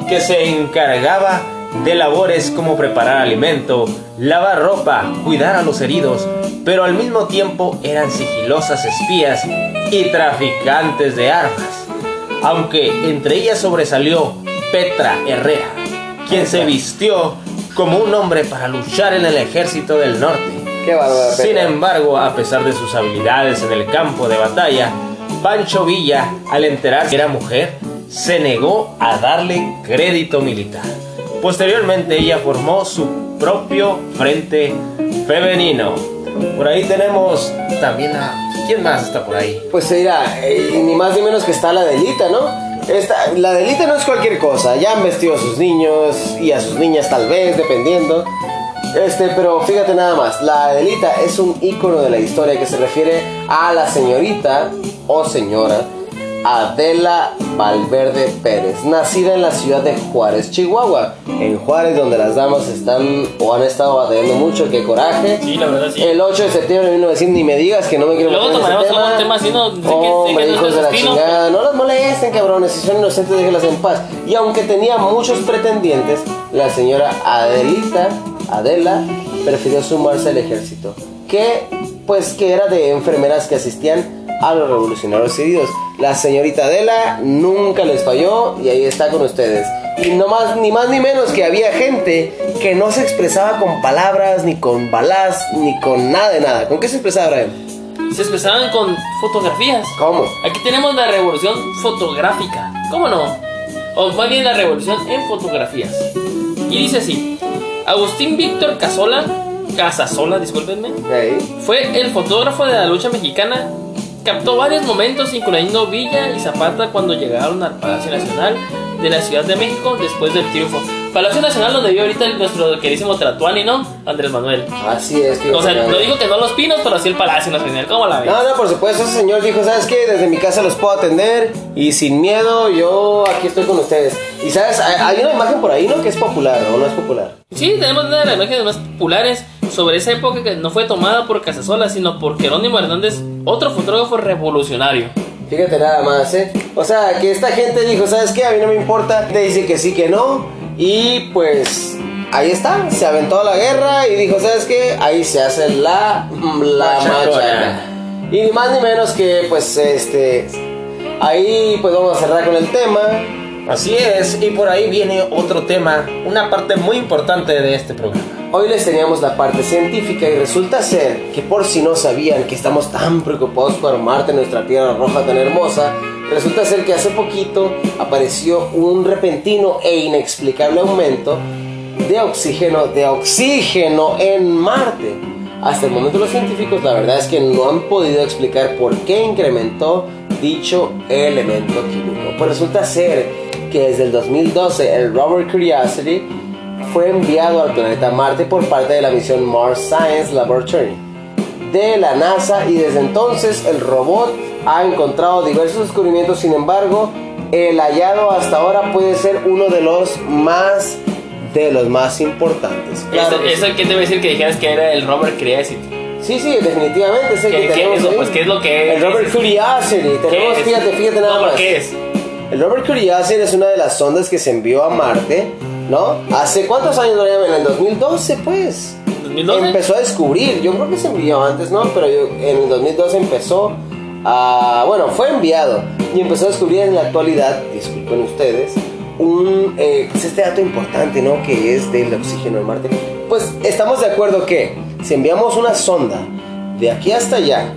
que se encargaba de labores como preparar alimento, lavar ropa, cuidar a los heridos, pero al mismo tiempo eran sigilosas espías y traficantes de armas. Aunque entre ellas sobresalió Petra Herrera, quien se vistió como un hombre para luchar en el ejército del norte. Sin embargo, a pesar de sus habilidades en el campo de batalla, Pancho Villa, al enterarse que era mujer, se negó a darle crédito militar. Posteriormente, ella formó su propio frente femenino. Por ahí tenemos también a... ¿Quién más está por ahí? Pues mira, eh, ni más ni menos que está la Delita, ¿no? Esta, la Delita no es cualquier cosa, ya han vestido a sus niños y a sus niñas tal vez, dependiendo. Este, pero fíjate nada más, la Adelita es un ícono de la historia que se refiere a la señorita o señora Adela Valverde Pérez, nacida en la ciudad de Juárez, Chihuahua. En Juárez, donde las damas están o han estado batallando mucho, qué coraje. Sí, la verdad sí. El 8 de septiembre de 1900, ni me digas que no me quiero Luego tomaremos tema así, ¿no? Que- que no hijos de la destino. chingada, no las molesten, cabrones. Si son inocentes, déjenlas en paz. Y aunque tenía muchos pretendientes, la señora Adelita, Adela, prefirió sumarse al ejército. Que, pues, que era de enfermeras que asistían a los revolucionarios heridos. La señorita Adela nunca les falló y ahí está con ustedes. Y no más, ni más ni menos que había gente que no se expresaba con palabras, ni con balas, ni con nada de nada. ¿Con qué se expresaba, Brian? Se expresaban con fotografías. ¿Cómo? Aquí tenemos la revolución fotográfica. ¿Cómo no? O más bien la revolución en fotografías. Y dice así: Agustín Víctor Casola, Casasola, discúlpenme, fue el fotógrafo de la lucha mexicana. Captó varios momentos, incluyendo Villa y Zapata, cuando llegaron al Palacio Nacional de la Ciudad de México después del triunfo. Palacio Nacional donde vive ahorita el- nuestro querísimo Tratuani, ¿no? Andrés Manuel. Así es, tío. O sea, no dijo que no los pinos, pero sí el Palacio Nacional. ¿Cómo la ves? No, no, por supuesto, ese señor dijo, ¿sabes qué? Desde mi casa los puedo atender y sin miedo yo aquí estoy con ustedes. Y sabes, hay una imagen por ahí, ¿no? Que es popular, ¿o no es popular? Sí, tenemos una de las imágenes más populares sobre esa época que no fue tomada por Casasola, sino por Jerónimo Hernández, otro fotógrafo revolucionario. Fíjate nada más, ¿eh? O sea, que esta gente dijo, ¿sabes qué? A mí no me importa. Te dice que sí, que no. Y pues ahí está, se aventó a la guerra y dijo, ¿sabes qué? Ahí se hace la, la machaca. Y ni más ni menos que, pues, este... Ahí pues vamos a cerrar con el tema. Así es, y por ahí viene otro tema, una parte muy importante de este programa. Hoy les teníamos la parte científica y resulta ser que por si no sabían que estamos tan preocupados por Marte, nuestra tierra roja tan hermosa, resulta ser que hace poquito apareció un repentino e inexplicable aumento de oxígeno, de oxígeno en Marte. Hasta el momento los científicos la verdad es que no han podido explicar por qué incrementó dicho elemento químico. Pues resulta ser que desde el 2012 el rover Curiosity fue enviado al planeta Marte por parte de la misión Mars Science Laboratory de la NASA y desde entonces el robot ha encontrado diversos descubrimientos, sin embargo, el hallado hasta ahora puede ser uno de los más de los más importantes. Claro eso, que eso iba a decir que dijeras que era el Robert Curiosity. sí, sí, definitivamente es el ¿Qué- que qué tenemos es eso? Pues, ¿qué es lo que El es? Robert Curiosity, ¿Qué tenemos, fíjate, fíjate nada No, más. ¿Qué es? El Robert Curiosity es una de las sondas que se envió a Marte, ¿no? ¿Hace cuántos años lo llaman? En el 2012, pues. ¿2012? Empezó a descubrir, yo creo que se envió antes, ¿no? Pero yo- en el 2012 empezó a... Bueno, fue enviado y empezó a descubrir en la actualidad, disculpen ustedes, un... eh, pues este dato importante, ¿no? Que es del oxígeno en Marte. Pues estamos de acuerdo que si enviamos una sonda de aquí hasta allá,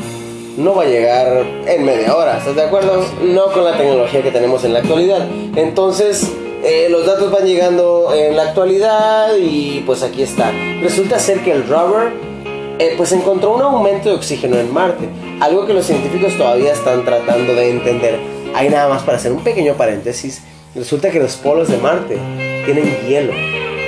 no va a llegar en media hora, ¿estás de acuerdo? No con la tecnología que tenemos en la actualidad. Entonces, eh, los datos van llegando en la actualidad y pues aquí está. Resulta ser que el rover eh, pues encontró un aumento de oxígeno en Marte, algo que los científicos todavía están tratando de entender. Hay nada más para hacer un pequeño paréntesis. Resulta que los polos de Marte tienen hielo.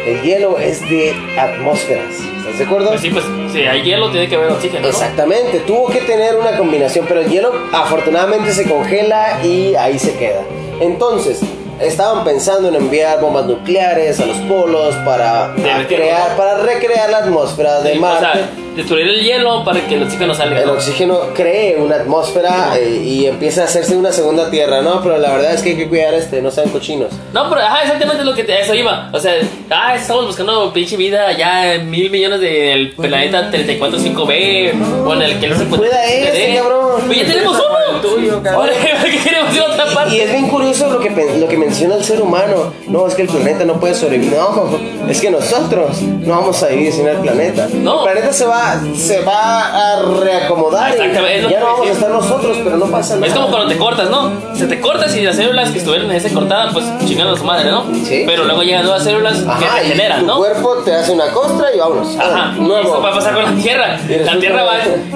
El hielo es de atmósferas. ¿Estás de acuerdo? Pues sí, pues si hay hielo tiene que haber oxígeno, ¿no? Exactamente, tuvo que tener una combinación, pero el hielo afortunadamente se congela y ahí se queda. Entonces, estaban pensando en enviar bombas nucleares a los polos para crear, para recrear la atmósfera de Sí, o Marte. sea, destruir el hielo para que el oxígeno salga. el ¿no? oxígeno cree una atmósfera eh, y empieza a hacerse una segunda tierra, ¿no? Pero la verdad es que hay que cuidar este, no sean cochinos. No, pero ajá, exactamente lo que te, eso iba. O sea, ah, estamos buscando pinche vida allá en mil millones del planeta 345b o en el que no se puede. Cuida ese, cabrón. Pues ya tenemos uno. tuyo, cabrón. Ahora, ¿por qué queremos ir a otra parte? Y es bien curioso lo que, lo que menciona el ser humano. No, es que el planeta no puede sobrevivir. No, es que nosotros no vamos a vivir sin el planeta. No. El planeta se va, se va a reacomodar. y Exactamente, lo ya que no vamos a estar nosotros, pero no pasa nada. Es como cuando te cortas, ¿no? Se te cortas y las células que estuvieron en esa cortada, pues chingan a su madre, ¿no? Sí. Pero luego llegan nuevas células que Ajá, y regeneran, tu ¿no? cuerpo te hace una costra y vámonos. Ajá, y nuevo. eso va a pasar con la Tierra. Y La Tierra va,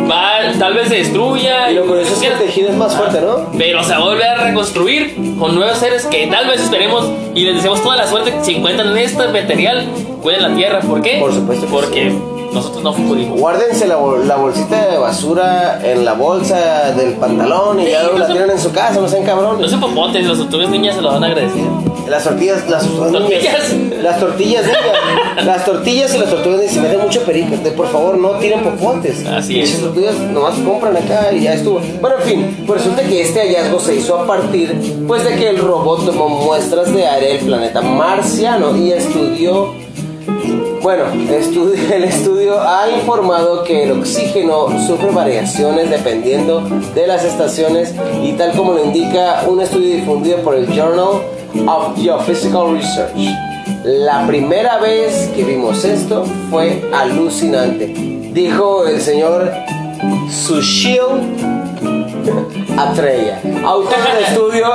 va tal vez se destruya. Y lo curioso es que el tejido es más fuerte, ¿no? Pero se va a volver a reconstruir con nuevos seres que tal vez esperemos y les deseamos toda la suerte que se encuentran en este material. Cuiden la Tierra, ¿por qué? Por supuesto que Porque nosotros no pudimos. Guárdense la, bol- la bolsita de basura en la bolsa del pantalón y Sí, ya no la se- tienen en su casa, no sean No cabrones. se popotes, los tuves niñas se lo van a agradecer. Las tortillas, las ¿Tortillas? niñas- las tortillas, niñas. las tortillas y las tortugas niñas se meten mucho perico. Por favor, no tiren popotes. Así es. Esas tortillas nomás compran acá y ya estuvo. Bueno, en fin, pues resulta que este hallazgo se hizo a partir, pues, de que el robot tomó muestras de aire del planeta marciano y estudió bueno, el estudio ha informado que el oxígeno sufre variaciones dependiendo de las estaciones y tal como lo indica un estudio difundido por el Journal of Geophysical Research. La primera vez que vimos esto fue alucinante, dijo el señor Sushil Atreya, autor del estudio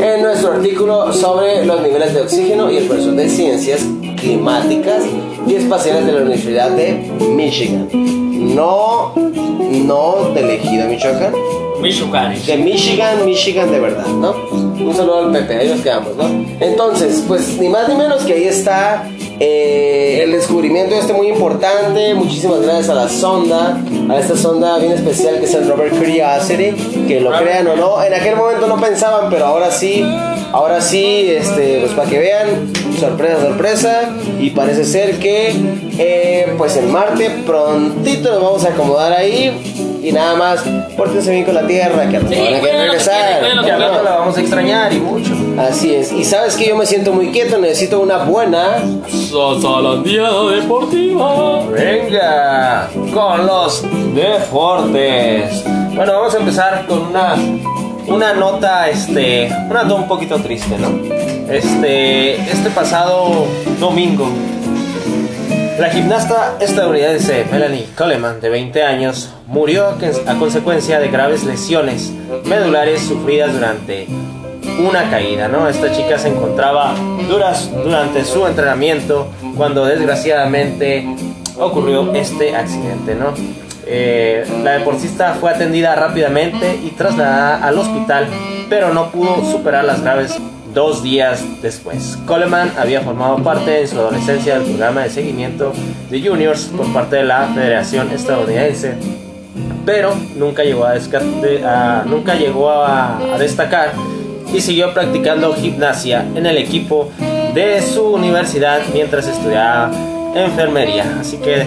en nuestro artículo sobre los niveles de oxígeno y el profesor de ciencias climáticas y espaciales de la Universidad de Michigan. No, no de elegida Michoacán, Michoacán. de Michigan, Michigan de verdad, ¿no? Un saludo al Pepe, ahí nos quedamos, ¿no? Entonces, pues ni más ni menos que ahí está eh, el descubrimiento este muy importante. Muchísimas gracias a la sonda, a esta sonda bien especial que es el Robert Curiosity, que lo crean o no. En aquel momento no pensaban, pero ahora sí, ahora sí, este, pues para que vean, sorpresa, sorpresa. Y parece ser que, eh, pues en Marte prontito nos vamos a acomodar ahí. Y nada más, pórtense bien con la Tierra, que a Sí, van a querer regresar. Ya no la vamos a extrañar y mucho. Así es. Y sabes que yo me siento muy quieto, necesito una buena. Sosalandía Deportiva. Venga, con los deportes. Bueno, vamos a empezar con una, una nota, este, una nota un poquito triste, ¿no? Este, este pasado domingo, la gimnasta estadounidense Melanie Coleman, de 20 años, murió a consecuencia de graves lesiones medulares sufridas durante una caída, ¿no? Esta chica se encontraba duras durante su entrenamiento cuando desgraciadamente ocurrió este accidente, ¿no? Eh, la deportista fue atendida rápidamente y trasladada al hospital, pero no pudo superar las graves dos días después. Coleman había formado parte en su adolescencia del programa de seguimiento de juniors por parte de la Federación Estadounidense pero nunca llegó a, a- nunca llegó a, a destacar y siguió practicando gimnasia en el equipo de su universidad mientras estudiaba enfermería. Así que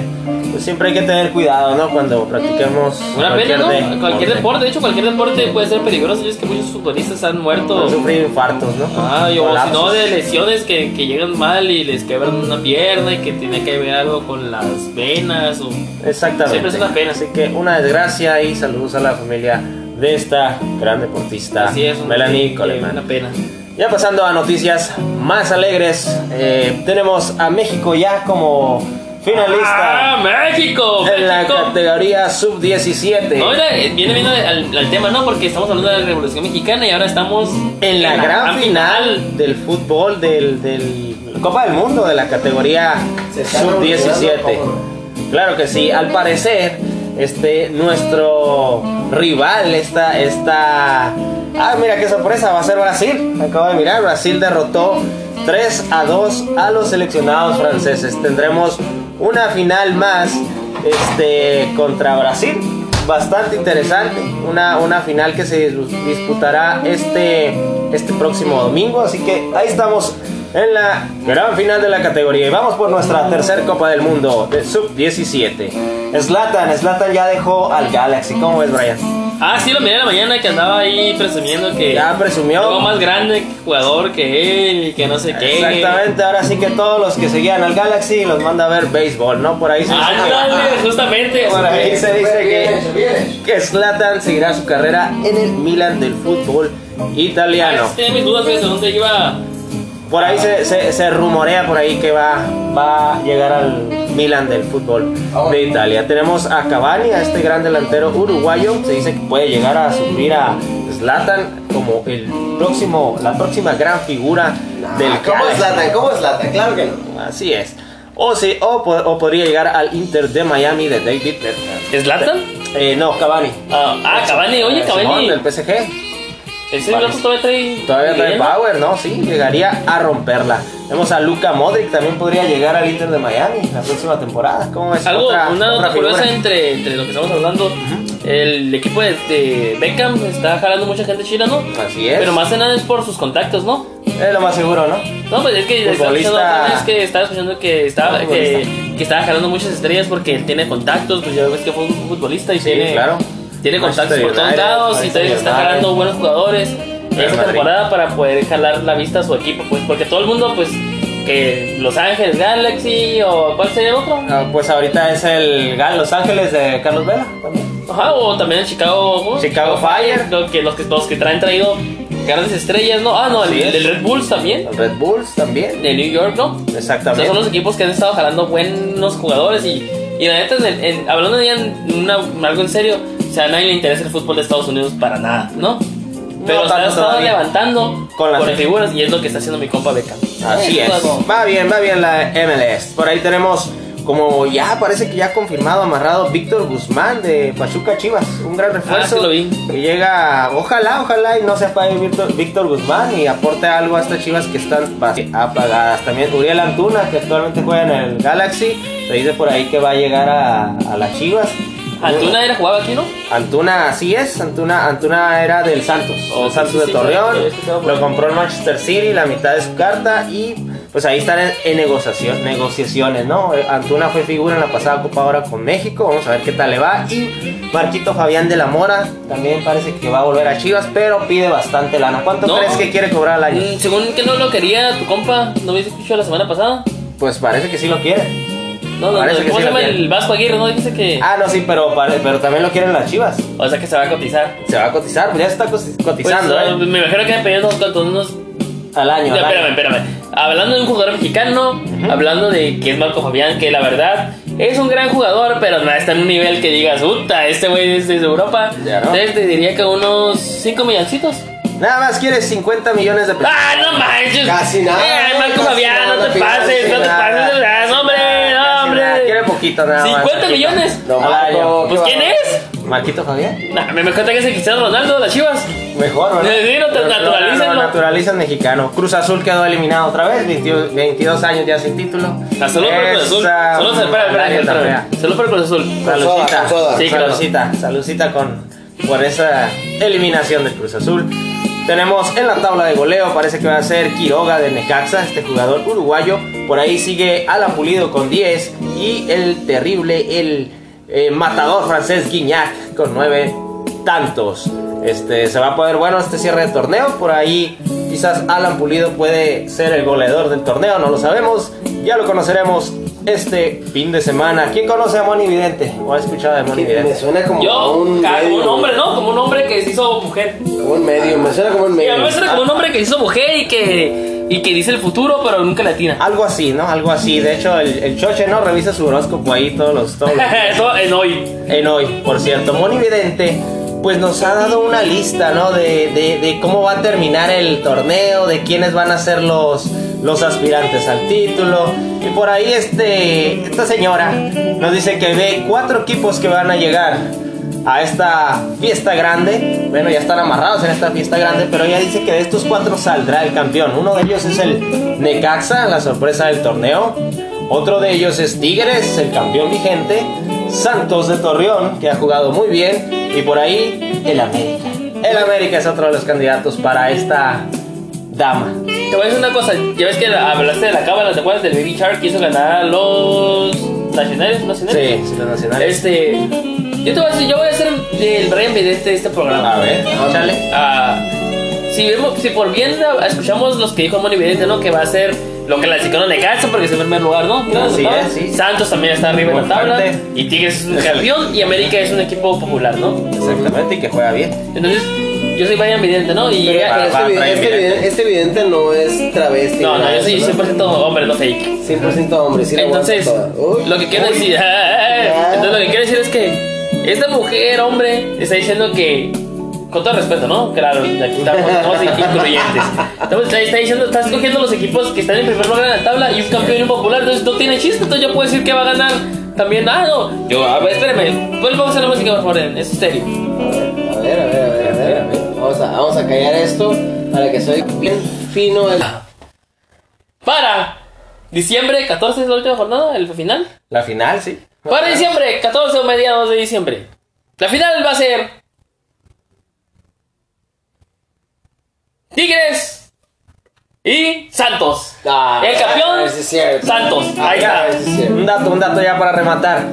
pues, siempre hay que tener cuidado, ¿no? Cuando practiquemos Una pena, ¿no? de- cualquier deporte, de hecho, cualquier deporte puede ser peligroso. Y es que muchos futbolistas han muerto. Han sufrido infartos, ¿no? Ah, y o si no, de lesiones que, que llegan mal y les quebran una pierna y que tiene que ver algo con las venas. O... Exactamente. Siempre es una pena. Así que una desgracia y saludos a la familia de esta gran deportista, Así es, Melanie Coleman. Una pena. Ya pasando a noticias más alegres, eh, tenemos a México ya como finalista ¡Ah, México! en la categoría sub-17. No, mira, eh, viene viendo al, al tema, ¿no? Porque estamos hablando de la Revolución Mexicana y ahora estamos en la gran final del fútbol del, del Copa del Mundo de la categoría Se está sub-17. revolucionando Claro que sí, al parecer este nuestro rival esta esta Ah, mira qué sorpresa, va a ser Brasil. Acabo de mirar, Brasil derrotó 3 a 2 a los seleccionados franceses. Tendremos una final más este contra Brasil. Bastante interesante, una, una final que se dis- disputará este, este próximo domingo, así que ahí estamos en la gran final de la categoría. Y vamos por nuestra tercer Copa del Mundo de Sub-17. Zlatan, Zlatan ya dejó al Galaxy. ¿Cómo ves, Brian? Ah, sí, lo miré en la mañana que andaba ahí presumiendo que. Ya presumió. Algo más grande jugador que él y que no sé qué. Exactamente, ahora sí que todos los que seguían al Galaxy los manda a ver béisbol, ¿no? Por ahí se dice Ándale, justamente. Por ahí se dice que, que Zlatan seguirá su carrera en el Milan del fútbol italiano. Tenía mis dudas de dónde iba. Por ahí se, se- se rumorea por ahí que va, va a llegar al Milan del fútbol de Italia. Tenemos a Cavani, a este gran delantero uruguayo. Se dice que puede llegar a subir a Zlatan como el próximo, la próxima gran figura del Ah, ¿Cómo es Galaxy. Latan? ¿Cómo es Latan? Claro que no. Así es. O, sí, o, po- o podría llegar al Inter de Miami de David Beckham. ¿Zlatan? Eh, no, Cavani. Ah, ah, Cavani, oye, Simón, Cavani. del PSG. Ese gato todavía trae. Todavía power, ¿no? Sí, llegaría a romperla. Vemos a Luca Modric, también podría llegar al Inter de Miami la próxima temporada. ¿Cómo ves? Algo, Otra- una otra nota curiosa entre, entre lo que estamos hablando. El equipo de, de Beckham está jalando mucha gente china, ¿no? Así es. Pero más que nada es por sus contactos, ¿no? Es lo más seguro, ¿no? No, pues es que estaba Futbolista. vez que estaba escuchando que estaba, que estaba jalando muchas estrellas porque él tiene contactos, pues ya ves que fue un futbolista y Sí, tiene, claro. Tiene contactos por todos lados y todavía está jalando buenos jugadores esta temporada para poder jalar la vista a su equipo, pues porque todo el mundo, pues, que Los Ángeles Galaxy o ¿cuál sería el otro? Ah, pues ahorita es el Gal Los Ángeles de Carlos Vela también. Ajá, o también el Chicago, ¿cómo? Chicago Fire. Lo que, los, que, los que traen traído grandes estrellas, ¿no? Ah, no, el, el Red Bulls también, El Red Bulls también. de New York, ¿no? O sea, Exactamente. son los equipos que han estado jalando buenos jugadores y, y la neta, en- en- hablando una- algo en serio, o sea, a nadie le interesa el fútbol de Estados Unidos para nada, ¿no? Pero tanto estado todavía. levantando Con las- figuras y es lo que está haciendo mi compa Beckham. Así es. Va bien, va bien la MLS. Por ahí tenemos como ya parece que ya ha confirmado, amarrado Víctor Guzmán de Pachuca Chivas, un gran refuerzo. Ah, sí lo vi. Que llega, ojalá, ojalá y no se apague Víctor, Víctor Guzmán y aporte algo a estas Chivas que están apagadas. También Uriel Antuna, que actualmente juega en el Galaxy, se dice por ahí que va a llegar a, a las Chivas. Antuna era jugaba aquí, ¿no? Antuna, así es, Antuna, Antuna era del Santos, Oh, el Santos sí, de Torreón, sí, lo compró el Manchester City, la mitad de su carta y pues ahí están en, en negociación, negociaciones, ¿no? Antuna fue figura en la pasada Copa ahora con México, vamos a ver qué tal le va y Marquito Fabián de la Mora también parece que va a volver a Chivas, pero pide bastante lana. ¿Cuánto No. crees que quiere cobrar al año? Mm, según que no lo quería tu compa, ¿no viste escuchado la semana pasada? Pues parece que sí lo quiere. No, no, Parece no, ¿cómo se llama el Vasco Aguirre? ¿No dijiste que.? Ah, no, sí, pero, pero también lo quieren las Chivas. O sea que se va a cotizar. Se va a cotizar, pues ya se está cotiz- Pues, cotizando, ah, ¿eh? Me imagino que me pedían unos cuantos, unos. Al año. Ya, al espérame, año. espérame. Hablando de un jugador mexicano, hablando de que es Marco Fabián, que la verdad es un gran jugador, pero no está en un nivel que digas, puta, este güey es de Europa. Ya, ¿no? Entonces te diría que unos 5 milloncitos. Nada más quieres 50 millones de pesos. ¡Ah, no manches! Casi nada, Eh, Marco Fabián, no te pases, no te pases. ah, no, hombre, no, hombre. Quiere poquito nada más. 50 millones. No, año. Marco, Pues ¿qué ¿quién es? Marquito Fabián. Nah, me cuenta que es el Cristiano Ronaldo de las Chivas. Mejor, ¿verdad? Sí, no te Pero- naturalícenlo. no, Naturalizan mexicano. Cruz Azul quedó eliminado otra vez. 22, 22 años ya sin título. Ah, solo por el Cruz Azul. Solo, espera, espera, espera. Solo por el Cruz Azul. Saludcita. Sí, claro. Saludcita. Saludcita con, por esa eliminación del Cruz Azul. Tenemos en la tabla de goleo, parece que va a ser Quiroga de Necaxa, este jugador uruguayo. Por ahí sigue Alan Pulido con 10 y el terrible, el eh, matador francés Guignac con 9 tantos. Este, se va a poder bueno este cierre de torneo. Por ahí quizás Alan Pulido puede ser el goleador del torneo, no lo sabemos. Ya lo conoceremos este fin de semana. ¿Quién conoce a Moni Vidente? ¿O ha escuchado de Moni Que Me Vidente? suena como Yo, un medio. un hombre, ¿no? Como un hombre que se hizo mujer. Como un medio, me suena como un medio. a mí me suena como un hombre que se hizo mujer y que, y que dice el futuro, pero nunca le atina. Algo así, ¿no? Algo así. De hecho, el, el Choche, ¿no? Revisa su horóscopo ahí todos los... Todos los en hoy. en hoy, por cierto. Moni Vidente, pues nos ha dado una lista, ¿no? De, de- de cómo va a terminar el torneo, de quiénes van a ser los, los aspirantes al título. Y por ahí este, esta señora nos dice que ve cuatro equipos que van a llegar a esta fiesta grande. Bueno, ya están amarrados en esta fiesta grande, pero ella dice que de estos cuatro saldrá el campeón. Uno de ellos es el Necaxa, la sorpresa del torneo. Otro de ellos es Tigres, el campeón vigente. Santos de Torreón, que ha jugado muy bien. Y por ahí, el América. El América es otro de los candidatos para esta dama. Te voy a decir una cosa. Ya ves que hablaste de la cábala, ¿te acuerdas del Baby Shark que hizo ganar a los nacionales? nacionales? Sí, sí, los nacionales. Este. Yo te voy a decir, yo voy a ser el Brian Vidente de este programa. A ver, échale. Ah, si, vemos, si por bien escuchamos los que dijo Moni Vidente, ¿no? Que va a ser lo que la clasificaron Necaxa porque es el primer lugar, ¿no? Creo, Así ¿no? sí. Santos también está arriba en la tabla. fuerte. Y Tigres es un campeón y América es un equipo popular, ¿no? Exactamente, y que juega bien. Entonces, yo soy Brian Vidente, ¿no? Y Pero este, va, este, Vidente. este evidente no es travesti. No, no, yo soy eso, 100% hombre, no fake. 100% hombre, sí Entonces. Uy, lo que quiero decir, entonces lo que quiero decir es que esta mujer, hombre, está diciendo que, con todo respeto, ¿no? Claro, aquí estamos, estamos incluyentes. Estamos- está, está diciendo, está escogiendo los equipos que están en primer lugar en la tabla y un campeón y un popular, entonces no tiene chiste, entonces yo puedo decir que va a ganar también. Ah, no, yo, a ver, espérame, pues vamos a la música, por favor, es serio. A ver, a ver, a ver, a ver, a ver. Vamos a, vamos a callar esto para que soy bien fino. El... Para diciembre 14 es la última jornada, el final. La final, sí. Para diciembre, 14 o mediados de diciembre. La final va a ser. Tigres y Santos. Ah, el campeón, sí es cierto. Santos. Ahí Ah, está. sí es cierto. Un dato, un dato ya para rematar.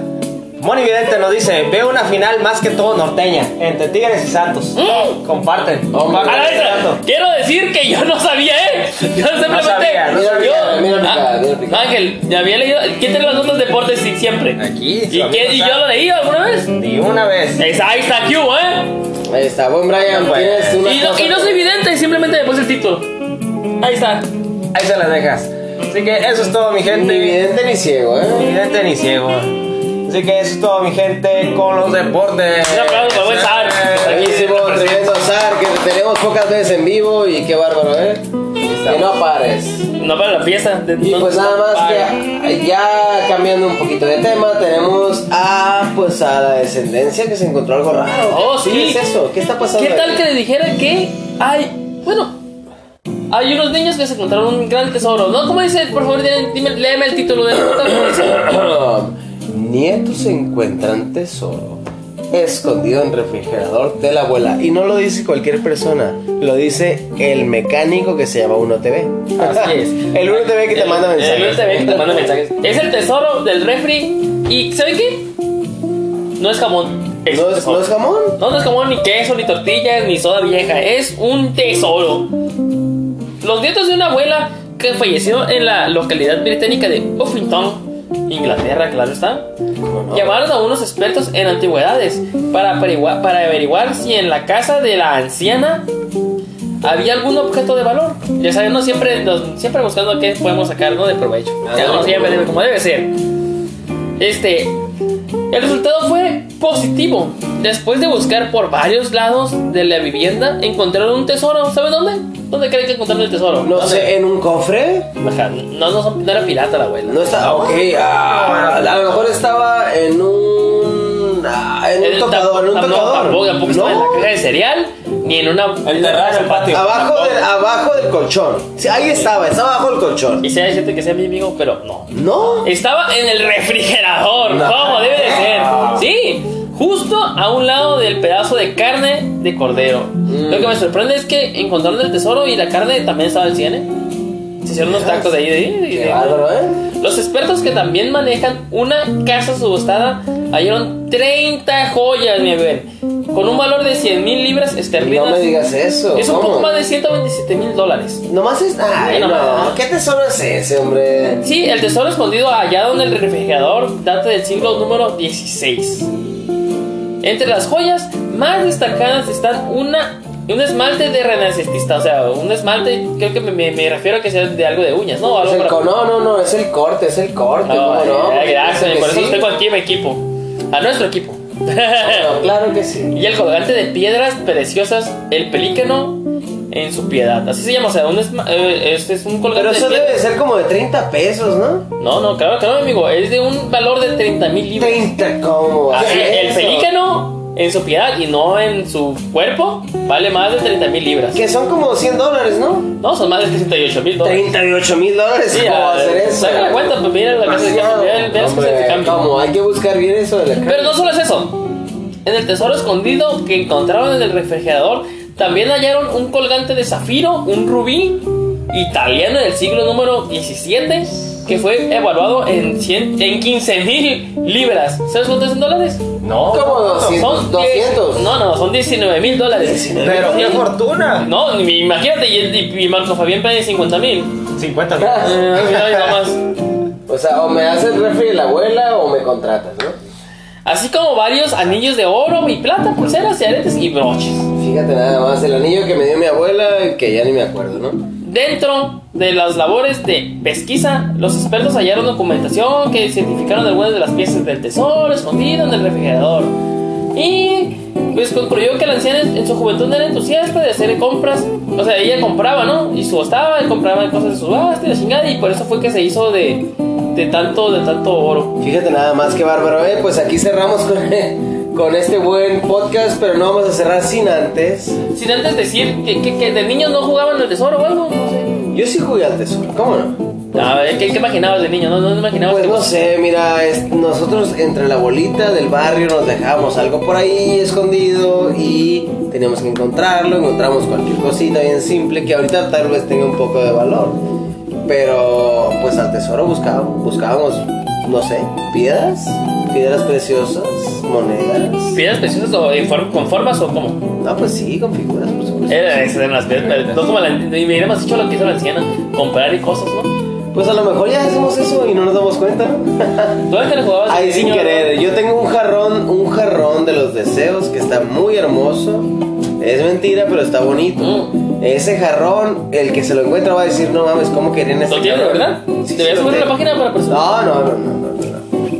Moni Vidente nos dice, veo una final más que todo norteña, entre Tigres y Santos. Mm. Comparten. Comparten A vez, quiero decir que yo no sabía, ¿eh? Yo simplemente. sabía, no yo, sabía. Mira picada, mira picada. Ángel, ya había leído. ¿Quién tiene las notas de deportes sí, siempre? Aquí. ¿Y, qué- y yo lo leí alguna vez? Ni una vez. Es- Ahí está Q, ¿eh? Ahí está, buen Brian, Bueno. tienes una Y no, y no soy evidente, simplemente me puse el título. Ahí está. Ahí se las dejas. Así que eso es todo, mi gente. Ni vidente ni ciego, Ni ¿eh? vidente ni ciego. Así que eso es todo, mi gente, con los deportes. Un aplauso para buen Sar. Buenísimo, tremendo Zar, que te tenemos pocas veces en vivo y qué bárbaro, ¿eh? Que no pares. No para la fiesta. Y pues nada más que ya cambiando un poquito de tema, tenemos a pues a la descendencia que se encontró algo raro. Oh, sí. ¿Qué es eso? ¿Qué está pasando? ¿Qué tal que le dijera que hay, bueno, hay unos niños que se encontraron un gran tesoro? ¿No? ¿Cómo dice? Por favor, dime- léeme el título de la Nietos encuentran tesoro escondido en el refrigerador de la abuela. Y no lo dice cualquier persona, lo dice el mecánico que se llama 1TV. Así es. El 1TV que te manda mensajes. El UTV que te manda mensajes. Es el tesoro del refri. ¿Y saben qué? No es jamón. Es ¿No es, tesoro. ¿No es jamón? No, no es jamón, ni queso, ni tortillas, ni soda vieja. Es un tesoro. Los nietos de una abuela que falleció en la localidad británica de Uffington, Inglaterra, claro está, llamaron a unos expertos en antigüedades para averiguar, para averiguar si en la casa de la anciana había algún objeto de valor. Ya saben, no siempre, nos- siempre buscando qué podemos sacar ¿no? de provecho. Ah, Ya, no, no, siempre, no. como debe ser. Este, el resultado fue positivo. Después de buscar por varios lados de la vivienda, encontraron un tesoro. ¿Saben dónde? ¿Dónde creen que encontraron el tesoro? No ¿Dónde? sé, ¿en un cofre? Ajá, No, no, no era pirata la abuela. No está. Ok, ah, a lo mejor estaba en un. En un tocador, en un tocador. Tampoco, tampoco estaba en la caja de cereal, ni en una. En el patio. Abajo del, abajo del colchón. Sí, ahí estaba, estaba abajo del colchón. Y sea decirte que sea mi amigo, pero no. No. Estaba en el refrigerador, No. como debe de ser. Sí, justo a un lado del pedazo de carne de cordero. Mm. Lo que me sorprende es que encontraron el tesoro y la carne también estaba al 100. Se hicieron unos tacos de ahí. De, de- Qué de- ¿eh? Los expertos que también manejan una casa subastada hallaron 30 joyas, mi bebé, con un valor de 100 mil libras esterlinas. No me digas eso. Es un ¿cómo? poco más de 127 mil dólares. Nomás es. Ay, no. no. ¿Qué tesoro es ese, hombre? Sí, el tesoro escondido hallado en el refrigerador data del siglo número 16. Entre las joyas más destacadas están una, un esmalte de renacentista, o sea, un esmalte, creo que me, me- me refiero a que sea de algo de uñas, ¿no? Algo para- no, no, no, es el corte, es el corte. No, ¿Cómo no? eh, gracias, por eso sí. tengo aquí mi equipo. A nuestro equipo. Claro que sí. y el colgante de piedras preciosas, el pelícano en su piedad. Así se llama, o sea, un eh, este es un colgante Pero eso debe ser como de 30 pesos, ¿no? No, no, claro que no, amigo. Es de un valor de 30 mil libras. 30, ¿cómo? Así, ¿Qué el pelícano en su piedad y no en su cuerpo vale más de 30 mil libras. Que son como 100 dólares, ¿no? No, son más de 38 mil dólares. 38 mil dólares. Sí, ¿Cómo va a hacer eso? saca la cuenta, pues mira la casa de cambio, Hombre, cambio. ¿Cómo? Hay que buscar bien eso de la casa. Pero no solo es eso. En el tesoro escondido que encontraron en el refrigerador, también hallaron un colgante de zafiro, un rubí italiano del siglo número 17, que fue evaluado en, 100 en 15 mil libras. ¿Sabes cuánto es en dólares? No. ¿Cómo 200? Son 200. diez- no, no, son 19 mil dólares. 19 Pero qué fortuna. No, imagínate, y, y- y Marco Fabián pide 50 mil. 50 O sea, o me haces refri de la abuela o me contratas, ¿no? Así como varios anillos de oro y plata, pulseras y aretes y broches. Fíjate nada más, el anillo que me dio mi abuela, que ya ni me acuerdo, ¿no? Dentro de las labores de pesquisa, los expertos hallaron documentación que identificaron algunas de las piezas del tesoro escondido en el refrigerador. Y pues concluyó que la anciana en su juventud era entusiasta de hacer compras. O sea, ella compraba, ¿no? Y subastaba, y compraba cosas de subasta y la chingada. Y por eso fue que se hizo de, de tanto, de tanto oro. Fíjate nada más que bárbaro, ¿eh? Pues aquí cerramos con, con este buen podcast, pero no vamos a cerrar sin antes. Sin antes decir que, que, que de niños no jugaban al tesoro o algo, no sé. Yo sí jugué al tesoro, ¿cómo no? A ver, ¿qué, qué imaginabas de niño? No, no imaginabas Pues que- no sé, mira, es- nosotros entre la bolita del barrio nos dejábamos algo por ahí escondido y teníamos que encontrarlo, encontramos cualquier cosita bien simple que ahorita tal vez tenga un poco de valor. Pero pues al tesoro buscábamos, buscábamos, no sé, piedras, piedras preciosas, monedas. ¿Piedras preciosas o en form- con formas o cómo? No, pues sí, con figuras, por supuesto. Era esas eran las piedras, no como la. Me hubiéramos dicho lo que hizo la anciana, comprar y cosas, ¿no? Pues a lo mejor ya hacemos eso y no nos damos cuenta, ¿no? ¿Tú le jugabas Ay, sin niño, querer. Yo tengo un jarrón, un jarrón de los deseos que está muy hermoso. Es mentira, pero está bonito. Mm. Ese jarrón, el que se lo encuentra va a decir, no mames, ¿cómo querían este ¿Lo tienes, jarrón?" verdad? Sí, ¿Te voy a subir una página para no, no, no, no.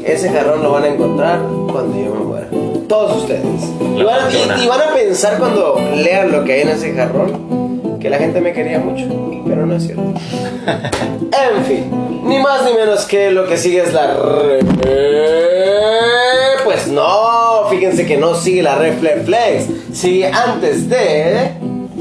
Ese jarrón lo van a encontrar cuando yo me muera. Todos ustedes. Y van, y van a pensar cuando lean lo que hay en ese jarrón que la gente me quería mucho, pero no es cierto. en fin, ni más ni menos que lo que sigue es la re... Pues no, fíjense que no sigue la reflex, sigue antes de...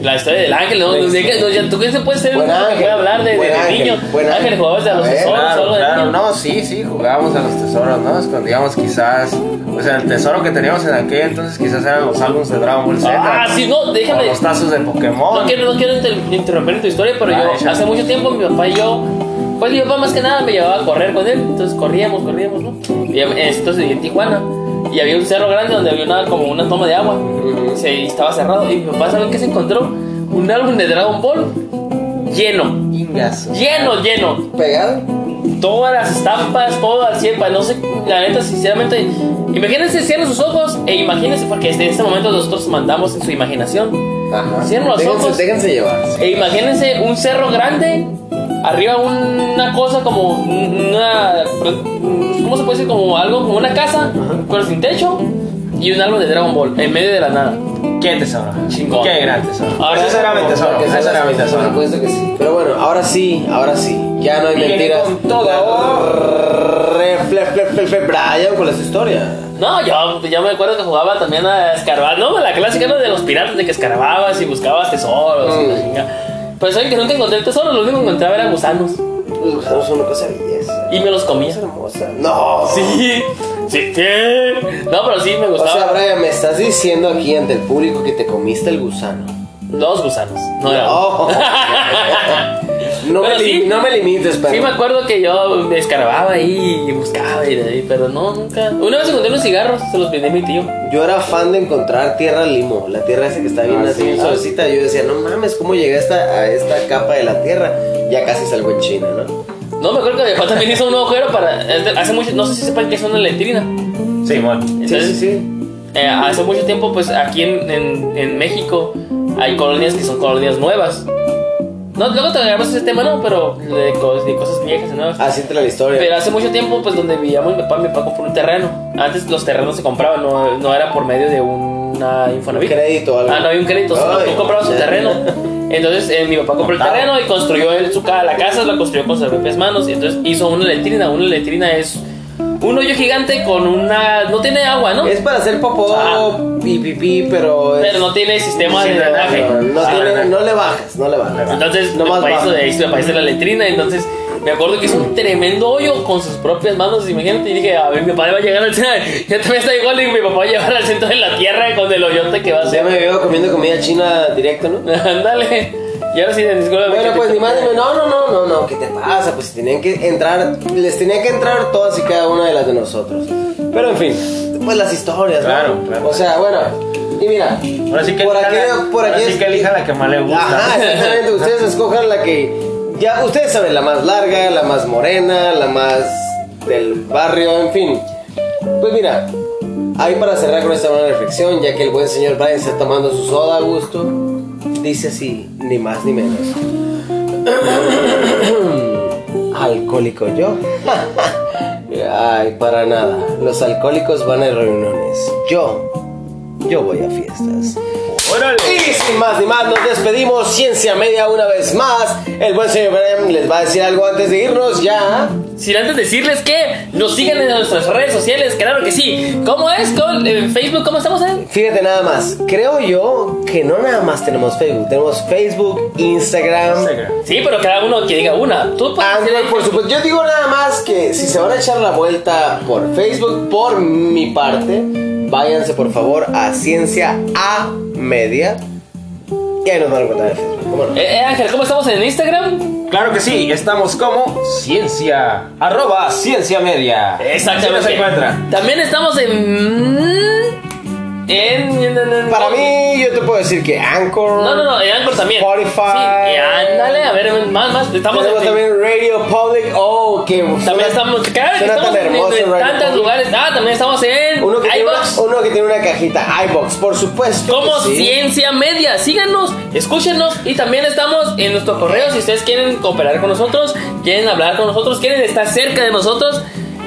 La historia del ángel, ¿no? La ¿De qué- no, ya, ¿Tú qué se puede ser ángel, hablar de, ángel, niño? ángel, ángel. jugabas a los A ver, tesoros, Claro, no, sí, sí, jugábamos a los tesoros, ¿no? Escondíamos quizás, o sea, el tesoro que teníamos en aquel entonces quizás eran los álbumes de Dragon Ball Z. Ah, sí, no, déjame. los tazos de Pokémon. No quiero, no quiero inter- interrumpir tu historia, pero Ah, yo échale. hace mucho tiempo mi papá y yo, pues mi papá más que nada me llevaba a correr con él, entonces corríamos, corríamos, ¿no? Y entonces vivía en Tijuana y había un cerro grande donde había una, como una toma de agua, se, estaba cerrado y mi papá, ¿saben qué se encontró? Un álbum de Dragon Ball lleno, Ingazo. lleno, lleno, ¿Pegado? todas las estampas, todo al 100, no sé, la neta, sinceramente, imagínense, cierren sus ojos e imagínense, porque en este momento nosotros mandamos en su imaginación. Ajá. Cierren los déjense, ojos. Déjense llevar. E imagínense un cerro grande, arriba una cosa como una. ¿Cómo se puede decir? Como algo, como una casa, pero sin techo, y un árbol de Dragon Ball en medio de la nada. ¿Qué tesoro? Chingón. Qué gran tesoro. Ahora- ese era mi tesoro. Ese era mi Por tesoro. supuesto que sí. Pero bueno, ahora sí, ahora sí. Ya no hay mentiras. con todo. Refle, fle, fle, fle, Brian con las historias. No, yo, yo me acuerdo que jugaba también a escarbar, no, la clásica ¿no? de los piratas de que escarbabas y buscabas tesoros. y la Pero saben que nunca encontré el tesoro, lo único que encontraba eran gusanos. Los gusanos son una cosa belleza. Y me los comía. Es hermosa. No. Sí, sí, sí. No, pero sí me O gustaba. sea, Brian, me estás diciendo aquí ante el público que te comiste el gusano. Dos gusanos, no era. No, no, me, sí. no me limites, pero. Sí me acuerdo que yo me escarbaba ahí y buscaba y de ahí, pero no, nunca. Una vez encontré unos cigarros, se los vendí a mi tío. Yo era fan de encontrar tierra limo, la tierra esa que está bien Ah, así, sí. bien suavecita. Yo decía, no mames, ¿cómo llegué a esta, a esta capa de la tierra? Ya casi salgo en China, ¿no? No, me acuerdo que mi papá también hizo un agujero para. Hace mucho, no sé si sepan que es una letrina. Sí, bueno. Sí, sí, sí. eh, hace mucho tiempo, pues aquí en, en, en México hay colonias que son colonias nuevas. No, luego te agarramos ese tema, no, pero de, cos- de cosas viejas y nuevas. Así entra la historia. Pero hace mucho tiempo, pues donde vivíamos, mi papá, mi papá compró un terreno. Antes los terrenos se compraban, no, no era por medio de una Un Infonavit. crédito o algo. Ah, no había un crédito, sino Ay, tú comprabas un ya. terreno. Entonces eh, mi papá compró el Contado. terreno y construyó él su ca- la casa, la construyó con sus propias manos. Y entonces hizo una letrina. Una letrina es un hoyo gigante con una. No tiene agua, ¿no? Es para hacer popó Ah. y pipí, pero. es- Pero no tiene sistema Sí, de no, drenaje. No, no Ah, tiene- no le bajas, no le bajas. Entonces, No más hizo baja. de, hizo- me hizo la letrina. Entonces, me acuerdo que hizo un tremendo hoyo con sus propias manos. Imagínate, y dije, a ver, mi padre va a llegar al centro. Ya también está igual. Y mi papá va a llegar al centro de la tierra con el hoyote que va a Ya hacer. me veo comiendo comida china directo, ¿no? Ándale. Y ahora sí, disculpa. Bueno, pues ni más ni menos. No, no, no, no, no, ¿qué te pasa? Pues tenían que entrar, les tenía que entrar todas y cada una de las de nosotros. Pero en fin, pues las historias, ¿no? Claro, claro. O sea, bueno, y mira, Ahora sí que por elija aquí, la- por ahora aquí sí es- que elija la que más le gusta. Ajá, exactamente, ustedes escojan la que, ya, ustedes saben, la más larga, la más morena, la más del barrio, en fin. Pues mira, ahí para cerrar con esta buena reflexión, ya que el buen señor Brian está tomando su soda a gusto, dice así, ni más ni menos. ¿Alcohólico yo? Ay, para nada. Los alcohólicos van a reuniones. Yo, yo voy a fiestas. ¡Órale! Y sin más ni más, nos despedimos. Ciencia Media una vez más. El buen señor Brian les va a decir algo antes de irnos ya. Sin antes decirles que nos sigan en nuestras redes sociales, claro que sí. ¿Cómo es? ¿Con, en Facebook, ¿cómo estamos en? Fíjate nada más. Creo yo que no nada más tenemos Facebook. Tenemos Facebook, Instagram. Instagram. Sí, pero cada uno que diga una. Tú puedes decir Android, ahí- por supuesto. Yo digo nada más que si se van a echar la vuelta por Facebook, por mi parte, váyanse por favor a Ciencia A Media. Y ahí nos van a encontrar en Facebook. ¿Cómo no? Eh, eh, Ángel, ¿cómo estamos en Instagram? Claro que sí, estamos como ciencia, arroba ciencia media. Exactamente. Así nos encuentra. También estamos en. En. en- en- Para mí, yo te puedo decir que Anchor. No, no, no, en Anchor también. Spotify. Sí, y ándale, a ver, más, más. Estamos Tenemos en. también Radio Public. Oh, que También estamos. Claro, suena estamos tan en, hermoso en Radio tantos Public. lugares. Ah, también estamos en. Uno que, tiene una, iVoox. uno que tiene una cajita, iBox, por supuesto. Como sí. Ciencia Media. Síganos, escúchenos y también estamos en nuestro correo. Si ustedes quieren cooperar con nosotros, quieren hablar con nosotros, quieren estar cerca de nosotros,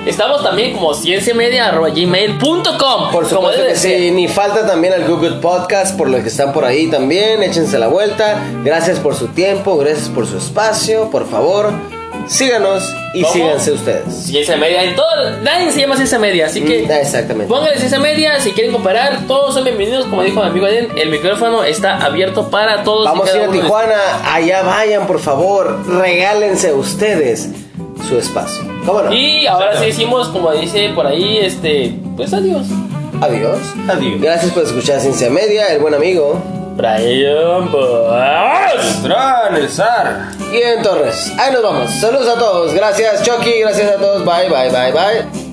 Estamos también como cienciamedia.gmail.com. Por supuesto que sí, ni falta también el Google Podcast por los que están por ahí también, échense la vuelta. Gracias por su tiempo, gracias por su espacio, por favor, síganos y ¿Cómo? síganse ustedes. Ciencia media, en todo, nadie se llama ciencia media, así que Mm, Exactamente. pónganle ciencia media, si quieren comparar, todos son bienvenidos, como dijo mi amigo Eden, el micrófono está abierto para todos. Vamos a ir a Tijuana, allá vayan por favor, regálense ustedes su espacio. ¿Cómo no? Y ahora sí decimos, como dice por ahí, este, pues adiós. Adiós. Adiós. Gracias por escuchar Ciencia Media, el buen amigo. Brian. Tran, el zar. Bien Torres. Ahí nos vamos. Saludos a todos. Gracias Chucky, gracias a todos. Bye, bye, bye, bye.